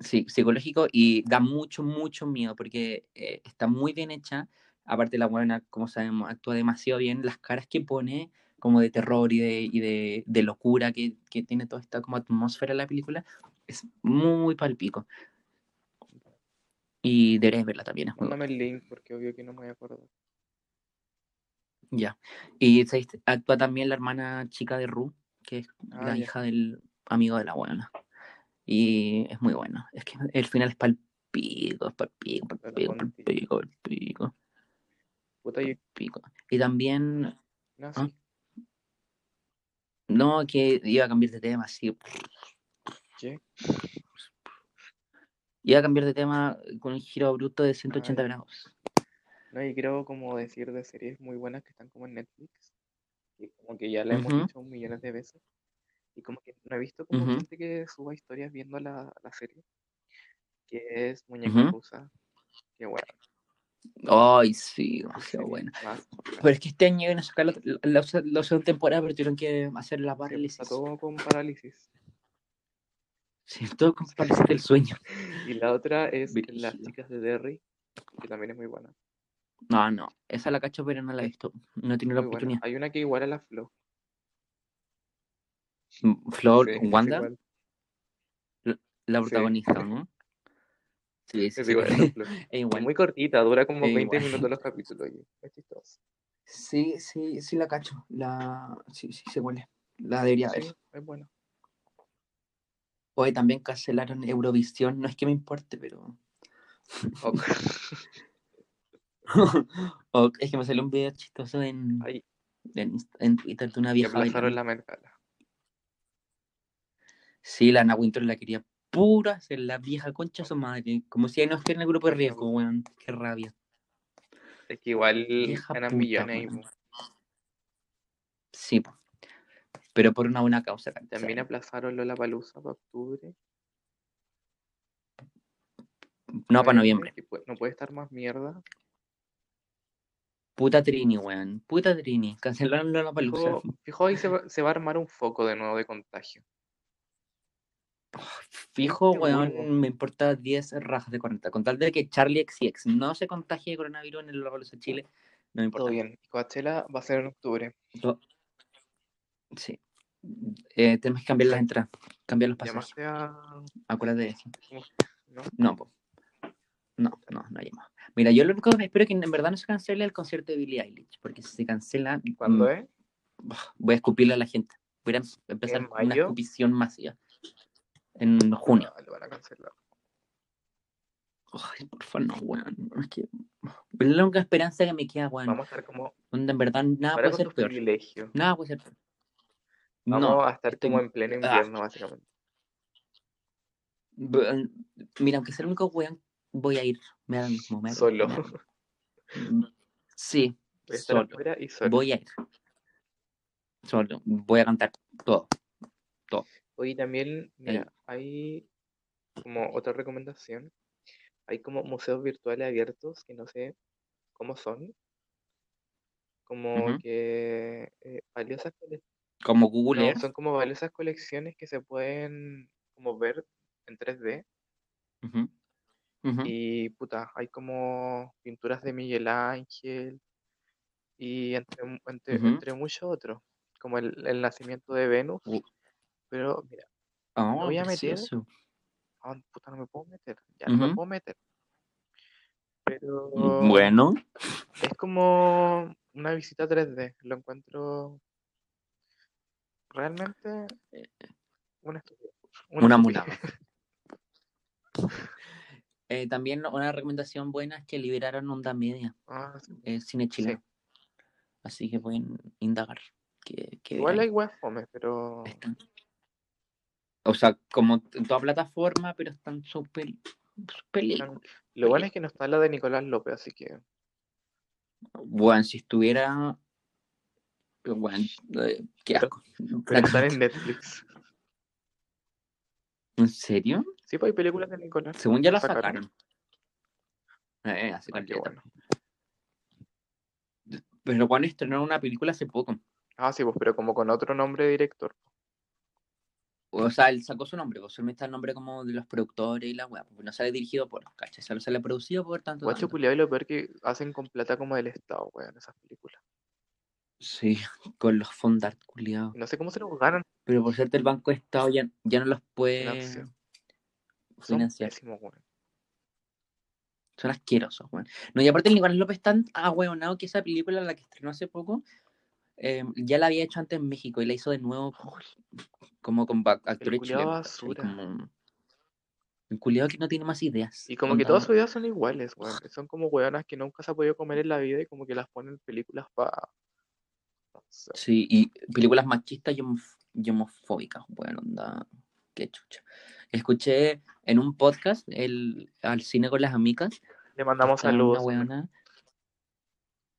Sí, psicológico y da mucho, mucho miedo porque eh, está muy bien hecha. Aparte la buena, como sabemos, actúa demasiado bien. Las caras que pone como de terror y de, y de, de locura que, que tiene toda esta como atmósfera de la película es muy palpico. Y deberéis verla también, Mándame el link porque obvio que no me voy a acordar. Ya. Y actúa también la hermana chica de Ru, que es Ah, la ya. hija del amigo de la buena. Y es muy buena. Es que el final es palpico, es palpico, palpico, palpico, palpico, palpico. Y también, No, Ah. sí. no, que iba a cambiar de tema, sí. ¿Qué? Iba a cambiar de tema con un giro bruto de 180 Ah, ya. grados. No, y creo como decir de series muy buenas que están como en Netflix. Y como que ya la hemos dicho millones de veces. Y como que no he visto como gente que suba historias viendo la, la serie. Que es Muñeca Ujú. Rusa. Qué bueno. Ay, sí, qué demasiado buena. más Pero es que este año iban a sacar la, la, la- la segunda temporada, pero tuvieron que hacer la parálisis. Está todo con parálisis. Sí, todo parálisis del sueño. Y la otra es Las chicas de Derry, que también es muy buena. No, no, esa la cacho, pero no la he visto. No he tenido la buena. oportunidad. Hay una que igual a la Flo. Mm, Flor, Sí, Wanda, la Sí. protagonista, ¿no? Sí, sí, Es igual. *laughs* Es igual. muy cortita, dura como Es 20 igual. minutos los capítulos. es chistoso. Sí, sí, sí la cacho. La... Sí, sí, se huele. La debería ver. Es bueno. Hoy también cancelaron Eurovisión. No es que me importe, pero. Ok. *laughs* Es que me salió un video chistoso en, Ay, en, Twitter de una y vieja aplazaron bailando. la Met Gala. Sí, la Ana Winter la quería pura hacer la vieja concha su madre. Como si ahí no estuviera en el grupo de riesgo, weón. Qué rabia. Es que igual Vieja ganan puta, millones po. Sí, po. Pero por una buena causa. ¿cachai? También aplazaron Lola Palusa para octubre. No, para noviembre. no puede estar más mierda. Puta Trini, weón. Puta Trini. Cancelaron la palusa. Fijo, ahí se va, se va a armar un foco de nuevo de contagio. Fijo, Qué weón, me importa 10 rajas de 40. Con tal de que Charlie XX no se contagie de coronavirus en el Lollapalooza de Chile, no me importa. Todo bien. Coachella va a ser en octubre. Sí. Eh, tenemos que cambiar las entradas, cambiar los pasajes. A. Acuérdate de eso. ¿cómo se- ¿No? No, po. No, no, no hay más. Mira, yo lo único que espero es que en verdad no se cancele el concierto de Billie Eilish, porque si se cancela, ¿Cuándo mm, es? voy a escupirle a la gente. Voy a em- empezar ¿En una escupición masiva. En junio. Ah, lo van a cancelar. Ay, por favor, no, weón. Es que. La única esperanza que me queda, weón. Vamos a estar como. Donde en verdad nada puede ser peor. Nada puede ser peor. Vamos no, a estar como en pleno Ah. invierno, básicamente. b- Mira, aunque sea el único weón, voy a ir. Me da mismo. me da lo Solo. me mismo. Sí, solo. afuera y solo. Voy a ir. Solo. Voy a cantar todo. Oye, también, mira, hay como otra recomendación. Hay como museos virtuales abiertos que no sé cómo son. Como Ujú. que eh, valiosas Como Google no, Earth. son como valiosas colecciones que se pueden como ver en 3D. Ujú. Ujú. Y puta, hay como pinturas de Miguel Ángel y entre, entre, entre muchos otros, como el, el nacimiento de Venus. Pero mira, Ah, voy a meter. ah, puta, no me puedo meter, ya no me puedo meter. Pero Bueno, es como una visita 3D, lo encuentro realmente una estupidez. una estupidez. mulada. *laughs* Eh, también una recomendación buena es que liberaron Onda Media, Ah, sí. eh, cine chileno. Así que pueden indagar. Que, que Igual hay weas fome, pero Están- O sea, como en toda plataforma, pero están sus películas. lo bueno es que no está la de Nicolás López, así que Bueno, si estuviera. Bueno, qué asco. *laughs* pero están en Netflix. ¿En serio? Sí, pues hay películas de Nicolás. Según ya la sacaron. sacaron. Eh, hace Ah, bueno. Pero bueno, estrenaron una película hace poco. Ah, sí, pues, pero como con otro nombre de director. O sea, él sacó su nombre, pues solamente está el nombre como de los productores y la weá. Porque no sale dirigido por, ¿cachai? Solo sale producido por tanto. Guacho culiao y lo peor que hacen con plata como del Estado, weón, esas películas. Sí, *laughs* con los fondart culiados. No sé cómo se los ganan. Pero por cierto, el Banco de Estado ya, ya no los puede Financiar. Son pésimos. Son asquerosos, weón. No, y aparte el Nicolás López tan ahueonado que esa película, la que estrenó hace poco, eh, ya la había hecho antes en México y la hizo de nuevo como con actores culiao chilenos. Como... El culiado que no tiene más ideas. Y como que todas sus ideas son iguales, weón. *laughs* Son como weonas que nunca se ha podido comer en la vida y como que las ponen en películas para... Sí, y películas machistas y, homof- y homofóbicas, bueno, onda, qué chucha. Escuché en un podcast el, al cine con las amigas. Le mandamos una saludos. weona-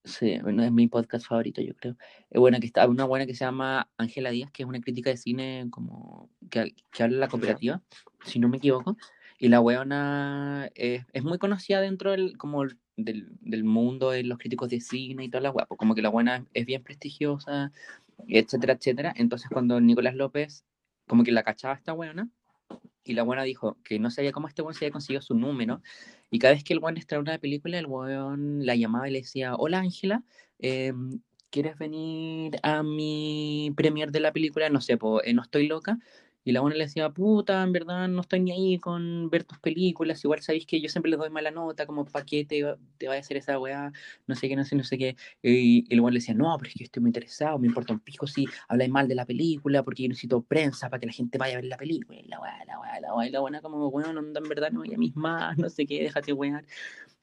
Sí, bueno, es mi podcast favorito, yo creo. Es buena que está una buena que se llama Ángela Díaz, que es una crítica de cine como que, que habla de la cooperativa, si no me equivoco. Y la weona es, muy conocida dentro del, como el- del, del mundo de los críticos de cine y toda la weá, pues como que la buena es bien prestigiosa, etcétera, etcétera. Entonces cuando Nicolás López como que la cachaba esta weona, y la buena dijo que no sabía cómo este weón se había conseguido su número, y cada vez que el weón estrenaba una película, el weón la llamaba y le decía, hola Ángela, eh, ¿quieres venir a mi premier de la película? No sé, pues no estoy loca. Y la buena le decía, puta, en verdad no estoy ni ahí con ver tus películas, igual sabéis que yo siempre les doy mala nota, como para qué te, te vaya a hacer esa weá, no sé qué, no sé, no sé qué. Y, y el le decía, no, pero es que yo estoy muy interesado, me importa un pico si habláis mal de la película, porque yo necesito prensa para que la gente vaya a ver la película. La weá, la weá, la weá, y la buena como, bueno, onda, en verdad no voy a mis más, no sé qué, déjate wear.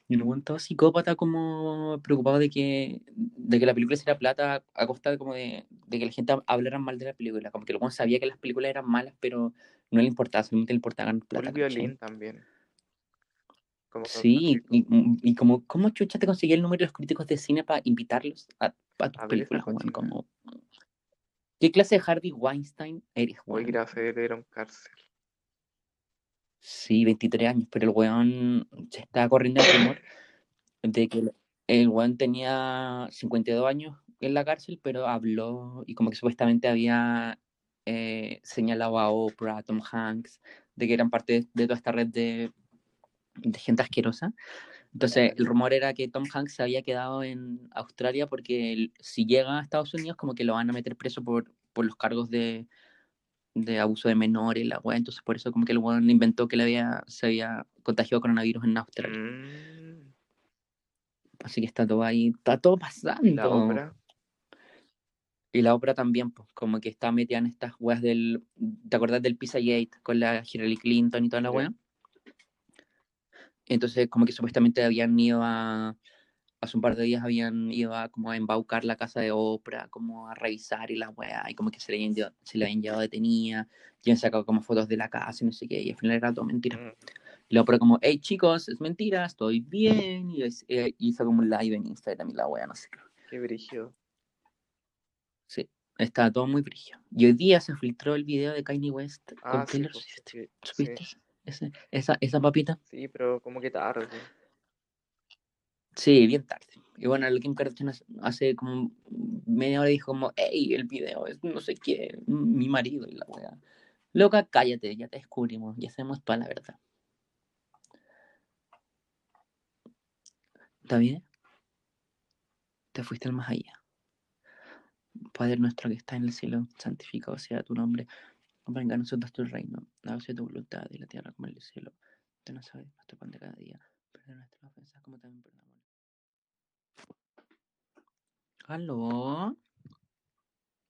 Y el todo psicópata como preocupado de que, de que la película hiciera plata a costa de, como de, de que la gente hablara mal de la película. Como que el weón sabía que las películas eran malas, pero no le importaba, solamente le importaba ganar plata. ¿cachai? violín también. Como Sí, y, y como, ¿cómo chucha te conseguí el número de los críticos de cine para invitarlos a, a tus A películas. Como, ¿Qué clase de Harvey Weinstein eres, Hoy weón? gracias dieron cárcel. Sí, 23 años, pero el weón se está corriendo el rumor de que el weón tenía 52 años en la cárcel, pero habló y como que supuestamente había eh, señalado a Oprah, a Tom Hanks, de que eran parte de toda esta red de, de gente asquerosa. Entonces, el rumor era que Tom Hanks se había quedado en Australia porque él- si llega a Estados Unidos, como que lo van a meter preso por, por los cargos de, de abuso de menores, la weá. Entonces, por eso como que el weón inventó que le había, se había contagiado coronavirus en Australia. Mm, Así que está todo ahí, está todo pasando. la obra. Y la ópera también, pues, como que está metida en estas weas del. ¿Te acuerdas del Pizzagate con la Hillary Clinton y toda la wea? Entonces, como que supuestamente habían ido a. Hace un par de días habían ido a como a embaucar la casa de Oprah, como a revisar y la wea, y como que se le habían llevado, se le habían llevado detenida, y habían sacado como fotos de la casa y no sé qué, y al final era todo mentira. Mm, Y la Oprah como, hey chicos, es mentira, estoy bien, y es- eh, hizo como un live en Instagram y la wea, no sé qué. qué brígido. Sí, está todo muy brillo. Y hoy día se filtró el video de Kanye West con Ah, sí, Taylor Swift. sí, sí, ¿Supiste? Ese- esa, esa papita. sí, pero como que tarde. Sí, bien tarde. Y bueno, el Kim Kardashian hace- como media hora dijo como, hey, el video es no sé qué, mi marido y la wea. Loca, cállate, ya te descubrimos, ya sabemos toda la verdad. ¿Está bien? Te fuiste al más allá. Padre nuestro que está en el cielo, santificado sea tu nombre. Venga a nosotros tu reino, hágase tu voluntad y la tierra como en el cielo. Danos hoy nuestro pan de cada día. Perdona nuestras ofensas como también perdonamos. ¿Aló?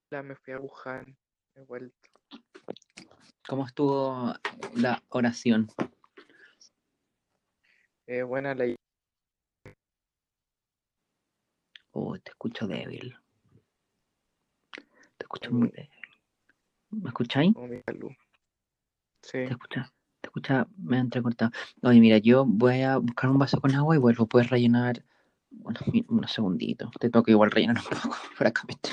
La me fui a Wuhan, he vuelto. ¿Cómo estuvo la oración? Eh, buena la Oh, te escucho débil. Te escucho muy débil. ¿Me escucháis? Sí, Te escucha, te escucha, me han entrecortado. Oye, mira, yo voy a buscar un vaso con agua y vuelvo. Puedes rellenar mi- unos segunditos. Te toca igual rellenar un poco, *laughs* francamente.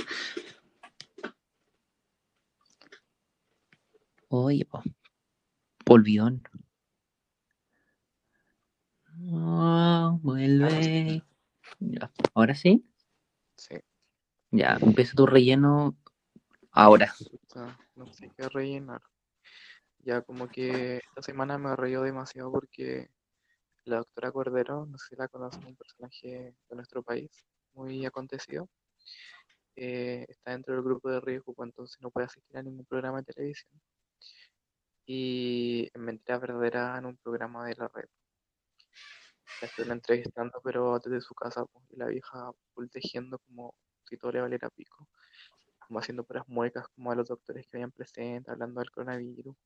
Oye, po. Polvidón. No, vuelve. Ya, ahora sí. sí. Ya, empieza tu relleno ahora. Puta, no sé qué rellenar. Ya como que esta semana me reído demasiado porque la doctora Cordero, no sé si la conocen, un personaje de nuestro país muy acontecido, eh, está dentro del grupo de riesgo, pues entonces no puede asistir a ningún programa de televisión. Y en mentira verdadera en un programa de la red. La estuvieron entrevistando, pero desde su casa, pues, y la vieja full tejiendo como si todo le valiera pico, como haciendo puras muecas como a los doctores que habían presentes, hablando del coronavirus.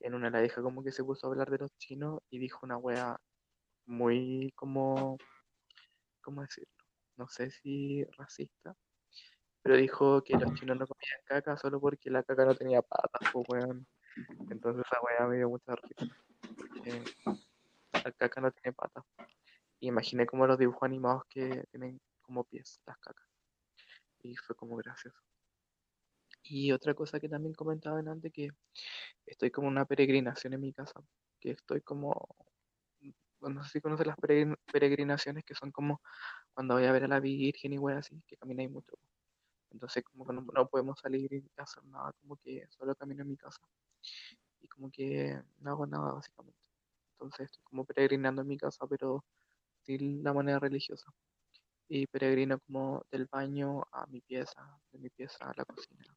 En una la vieja como que se puso a hablar de los chinos y dijo una wea muy como, ¿cómo decirlo? No sé si racista, pero dijo que los chinos no comían caca solo porque la caca no tenía patas, pues weón. Entonces esa wea me dio mucha risa, porque la caca no tiene patas. Y imaginé como los dibujos animados que tienen como pies las cacas. Y fue como gracioso. Y otra cosa que también comentaban antes, que estoy como una peregrinación en mi casa, que estoy como, no sé si conoces las peregrin- peregrinaciones que son como cuando voy a ver a la Virgen y wey así, que camináis mucho. Entonces como que no, podemos salir y hacer nada, como que solo camino en mi casa. Y como que no hago nada básicamente. Entonces estoy como peregrinando en mi casa, pero sin la manera religiosa. Y peregrino como del baño a mi pieza, de mi pieza a la cocina,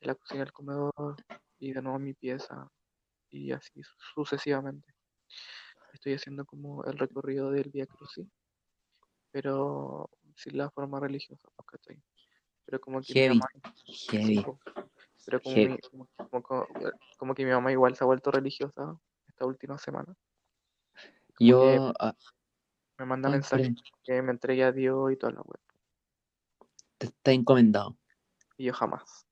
de la cocina al comedor y de nuevo a mi pieza y así su- sucesivamente. Estoy haciendo como el recorrido del Via Crucis, pero sin la forma religiosa, pues, ¿cachai? Pero como que mi mamá, heavy. pero como, Heavy. mi- como, como- como- como que mi mamá igual se ha vuelto religiosa esta última semana. Como que Yo. ah, me manda ay, mensajes que me entregue a Dios y toda la web. te está encomendado. Y yo jamás.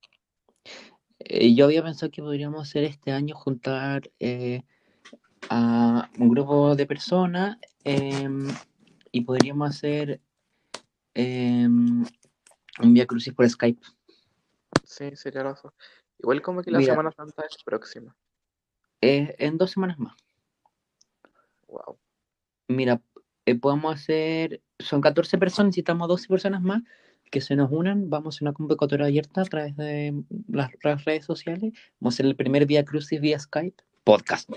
Eh, yo había pensado que podríamos hacer este año juntar eh, a un grupo de personas em, y podríamos hacer em, un Via Crucis por Skype. Sí, sería razón. Igual como que la Mira, Semana Santa es próxima. eh, en dos semanas más. Wow. Mira, eh, podemos hacer son 14 personas, necesitamos a 12 personas más que se nos unan. Vamos a hacer una convocatoria abierta a través de las, las redes sociales. Vamos a hacer el primer Vía Crucis vía Skype. Podcast.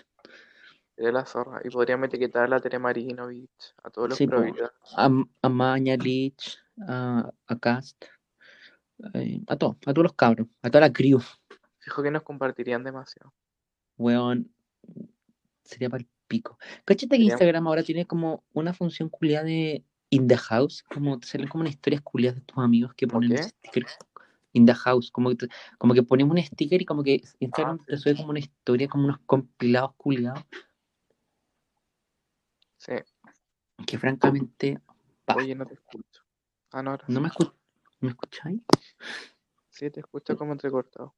De la zorra. Y podríamos etiquetar a la Tere Marinovich, a todos los Sí, prohibidos. A, a Maña, Lich, a, a Cast, eh, a todos, a todos los cabros, a toda la crew. Fijo que nos compartirían demasiado. Weón, sería para el pico. Cáchate que Sería- Instagram ahora tiene como una función culiada de in the house, como te salen como unas historias culiadas de tus amigos que ¿Cómo ponen stickers in the house, como que, te- como que ponemos un sticker y como que Instagram Ah, te sube como una historia, como unos compilados culiados, Sí. que francamente, Oye, no te escucho. Ah, no, ahora ¿no sí. me, escu- ¿me escucháis? Sí, te escucho como entrecortado.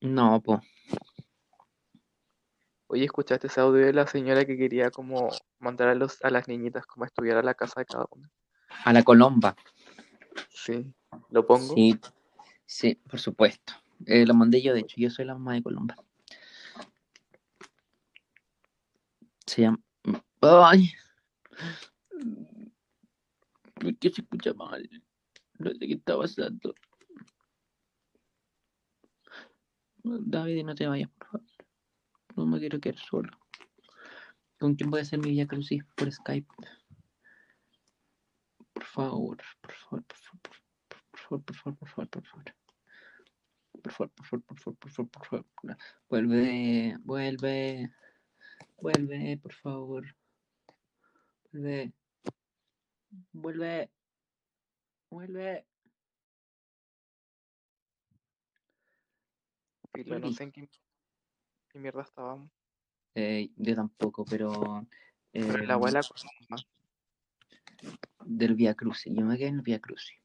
No, po. Oye, ¿escuchaste ese audio de la señora que quería como mandar a, los, a las niñitas como a estudiar a la casa de cada una? A la Colomba. Sí. ¿Lo pongo? Sí, sí, por supuesto. Eh, lo mandé yo, de hecho, yo soy la mamá de Colomba. Se llama. ¡Ay! ¿Por qué se escucha mal? No sé qué está pasando. David, no te vayas, por favor. No me quiero quedar solo. ¿Con quién voy a hacer mi vía crucis por Skype? Por favor, por favor, por favor, por favor, por favor, por favor, por favor. Por favor, por favor, por favor, por favor, por favor. Vuelve, vuelve, vuelve, por favor. Vuelve, vuelve, vuelve. Filo, no sé en qué, qué mierda estábamos. Eh, yo tampoco, pero. Pero eh, la abuela del Via Crucis. Yo me quedé en el Via Crucis.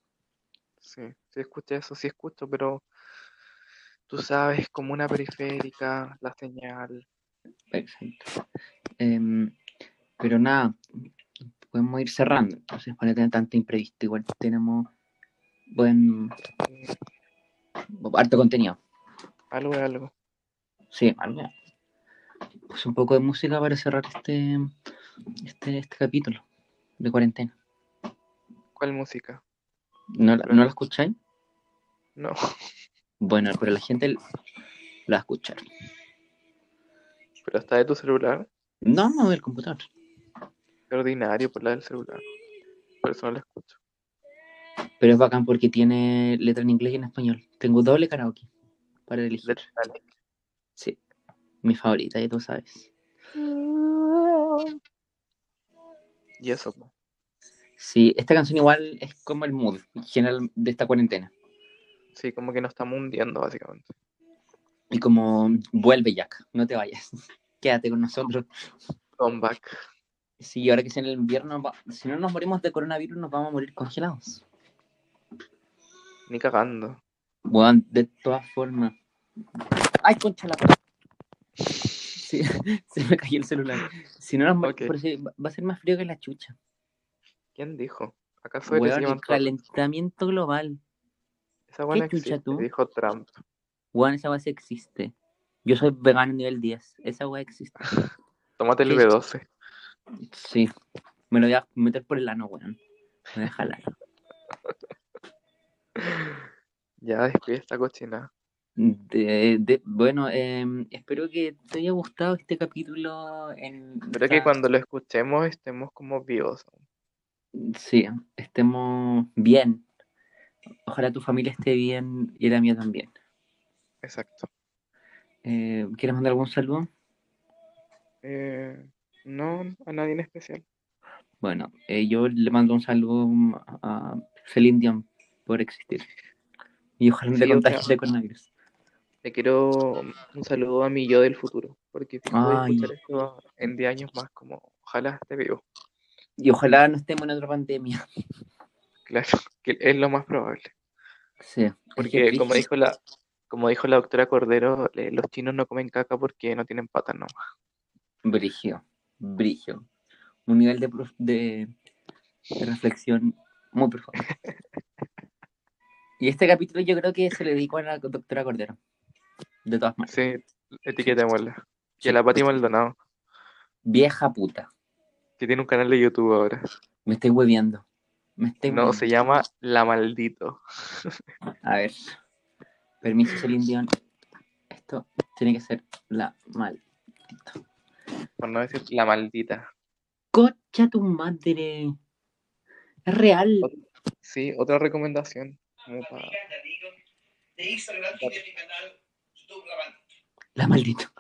Sí, sí escuché eso, sí escucho, pero tú sabes, como una periférica, la señal. Perfecto. Em, pero nada, podemos ir cerrando. Entonces, para no tener tanto imprevisto, igual tenemos buen. harto contenido. algo es algo. Sí, algo. Pues un poco de música para cerrar este, este, este capítulo de cuarentena. ¿Cuál música? ¿No, la- ¿no la escucháis? No, Bueno, pero la gente la va a escuchar. pero está de tu celular. No, no, del computador. Ordinario por la del celular. Por eso no la escucho. Pero es bacán porque tiene letra en inglés y en español. Tengo doble karaoke para elegir. Sí, mi favorita, ya tú sabes. Y eso, po. Sí, esta canción igual es como el mood general de esta cuarentena. sí, como que nos estamos hundiendo, básicamente. Y como vuelve Jack, no te vayas. *laughs* Quédate con nosotros. Come back. Sí, ahora que es en el invierno, si no nos morimos de coronavirus, nos vamos a morir congelados. Ni cagando. Bueno, de todas formas. ¡Ay, concha la! Sí, *laughs* se me cayó el celular. Si no nos morimos, Ok. pero sí, va a ser más frío que la chucha. ¿Quién dijo? ¿Acaso eres el calentamiento global. Esa buena chucha existe, tú? dijo Trump. Weón, esa sí existe. Yo soy vegano nivel 10. Esa weá existe. *laughs* Tómate el Sí. B12. Sí. Me lo voy a meter por el ano, weón. Me voy a jalar. Ya despide esta cochina. De- de- bueno, em, espero que te haya gustado este capítulo. En Espero que cuando lo escuchemos estemos como vivos. Sí, estemos bien. Ojalá tu familia esté bien y la mía también. Exacto. Eh, ¿Quieres mandar algún saludo? Eh, no a nadie en especial. Bueno, eh, yo le mando un saludo a Celine Dion por existir. Y ojalá no Sí, te contagies de coronavirus. Le quiero un saludo a mi yo del futuro, porque Ay. escuchar esto en 10 años más, como ojalá esté vivo. Y ojalá no estemos en otra pandemia. *laughs* Claro, que es lo más probable. Sí, Porque como dijo la, como dijo la doctora Cordero, le- los chinos no comen caca porque no tienen patas nomás. Brigio, brigio. Un nivel de, prof- de, de reflexión muy profundo. *laughs* Y este capítulo yo creo que se le dedicó a la doctora Cordero. De todas maneras. Sí, etiquetémosla. Y Sí. a la Pati Maldonado, Vieja puta. que tiene un canal de YouTube ahora. Me estoy hueviando. Me estoy No, se llama La Maldito. A ver. Permiso, Celine Dion. Esto tiene que ser la mal. Por no decir La Maldita. Cocha tu madre. Es real. Sí, otra recomendación. Como para... La Maldita.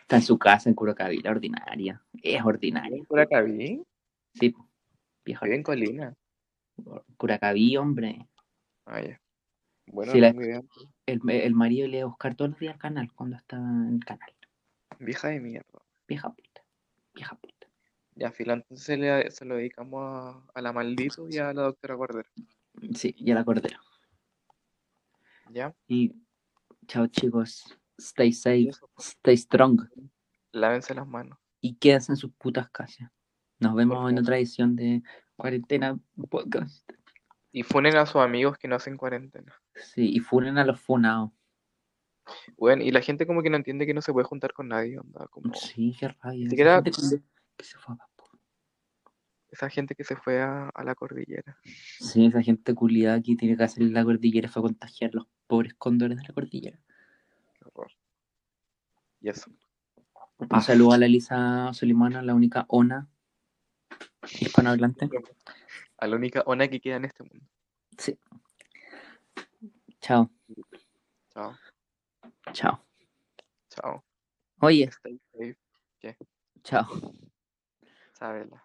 Está en su casa en Curacaví, la ordinaria. Es ordinaria. Curacaví. Sí, vieja. Vive en Colina. Curacaví, hombre. Ah, ya. Bueno, Sí, la-. El, el marido le iba a buscar todos los días al canal cuando estaba en el canal. Vieja de mierda. Vieja puta. Vieja puta. Ya, fila, entonces se, le- se lo dedicamos a, a la Maldito y a la doctora Cordero. Sí, ya la cordero. ¿Ya? Y chao chicos. Stay safe. Y eso, Stay strong. lávense las manos. Y quédense en sus putas casas. Nos vemos en otra edición de Cuarentena Podcast. Y funen a sus amigos que no hacen cuarentena. Sí, y funen a los funados. Bueno, y la gente como que no entiende que no se puede juntar con nadie, onda, como Sí, qué rabia. siquiera- gente que- se fue a esa gente que se fue a, a la cordillera. Sí, esa gente culiada que tiene que hacer en la cordillera fue a contagiar a los pobres cóndores de la cordillera. Qué horror. Y eso. Un saludo a la Elisa Solimana, la única ONA hispanohablante. A la única ona que queda en este mundo. Sí. Chao, Chao. chao. Chao. Oye, safe. chao. Sábela.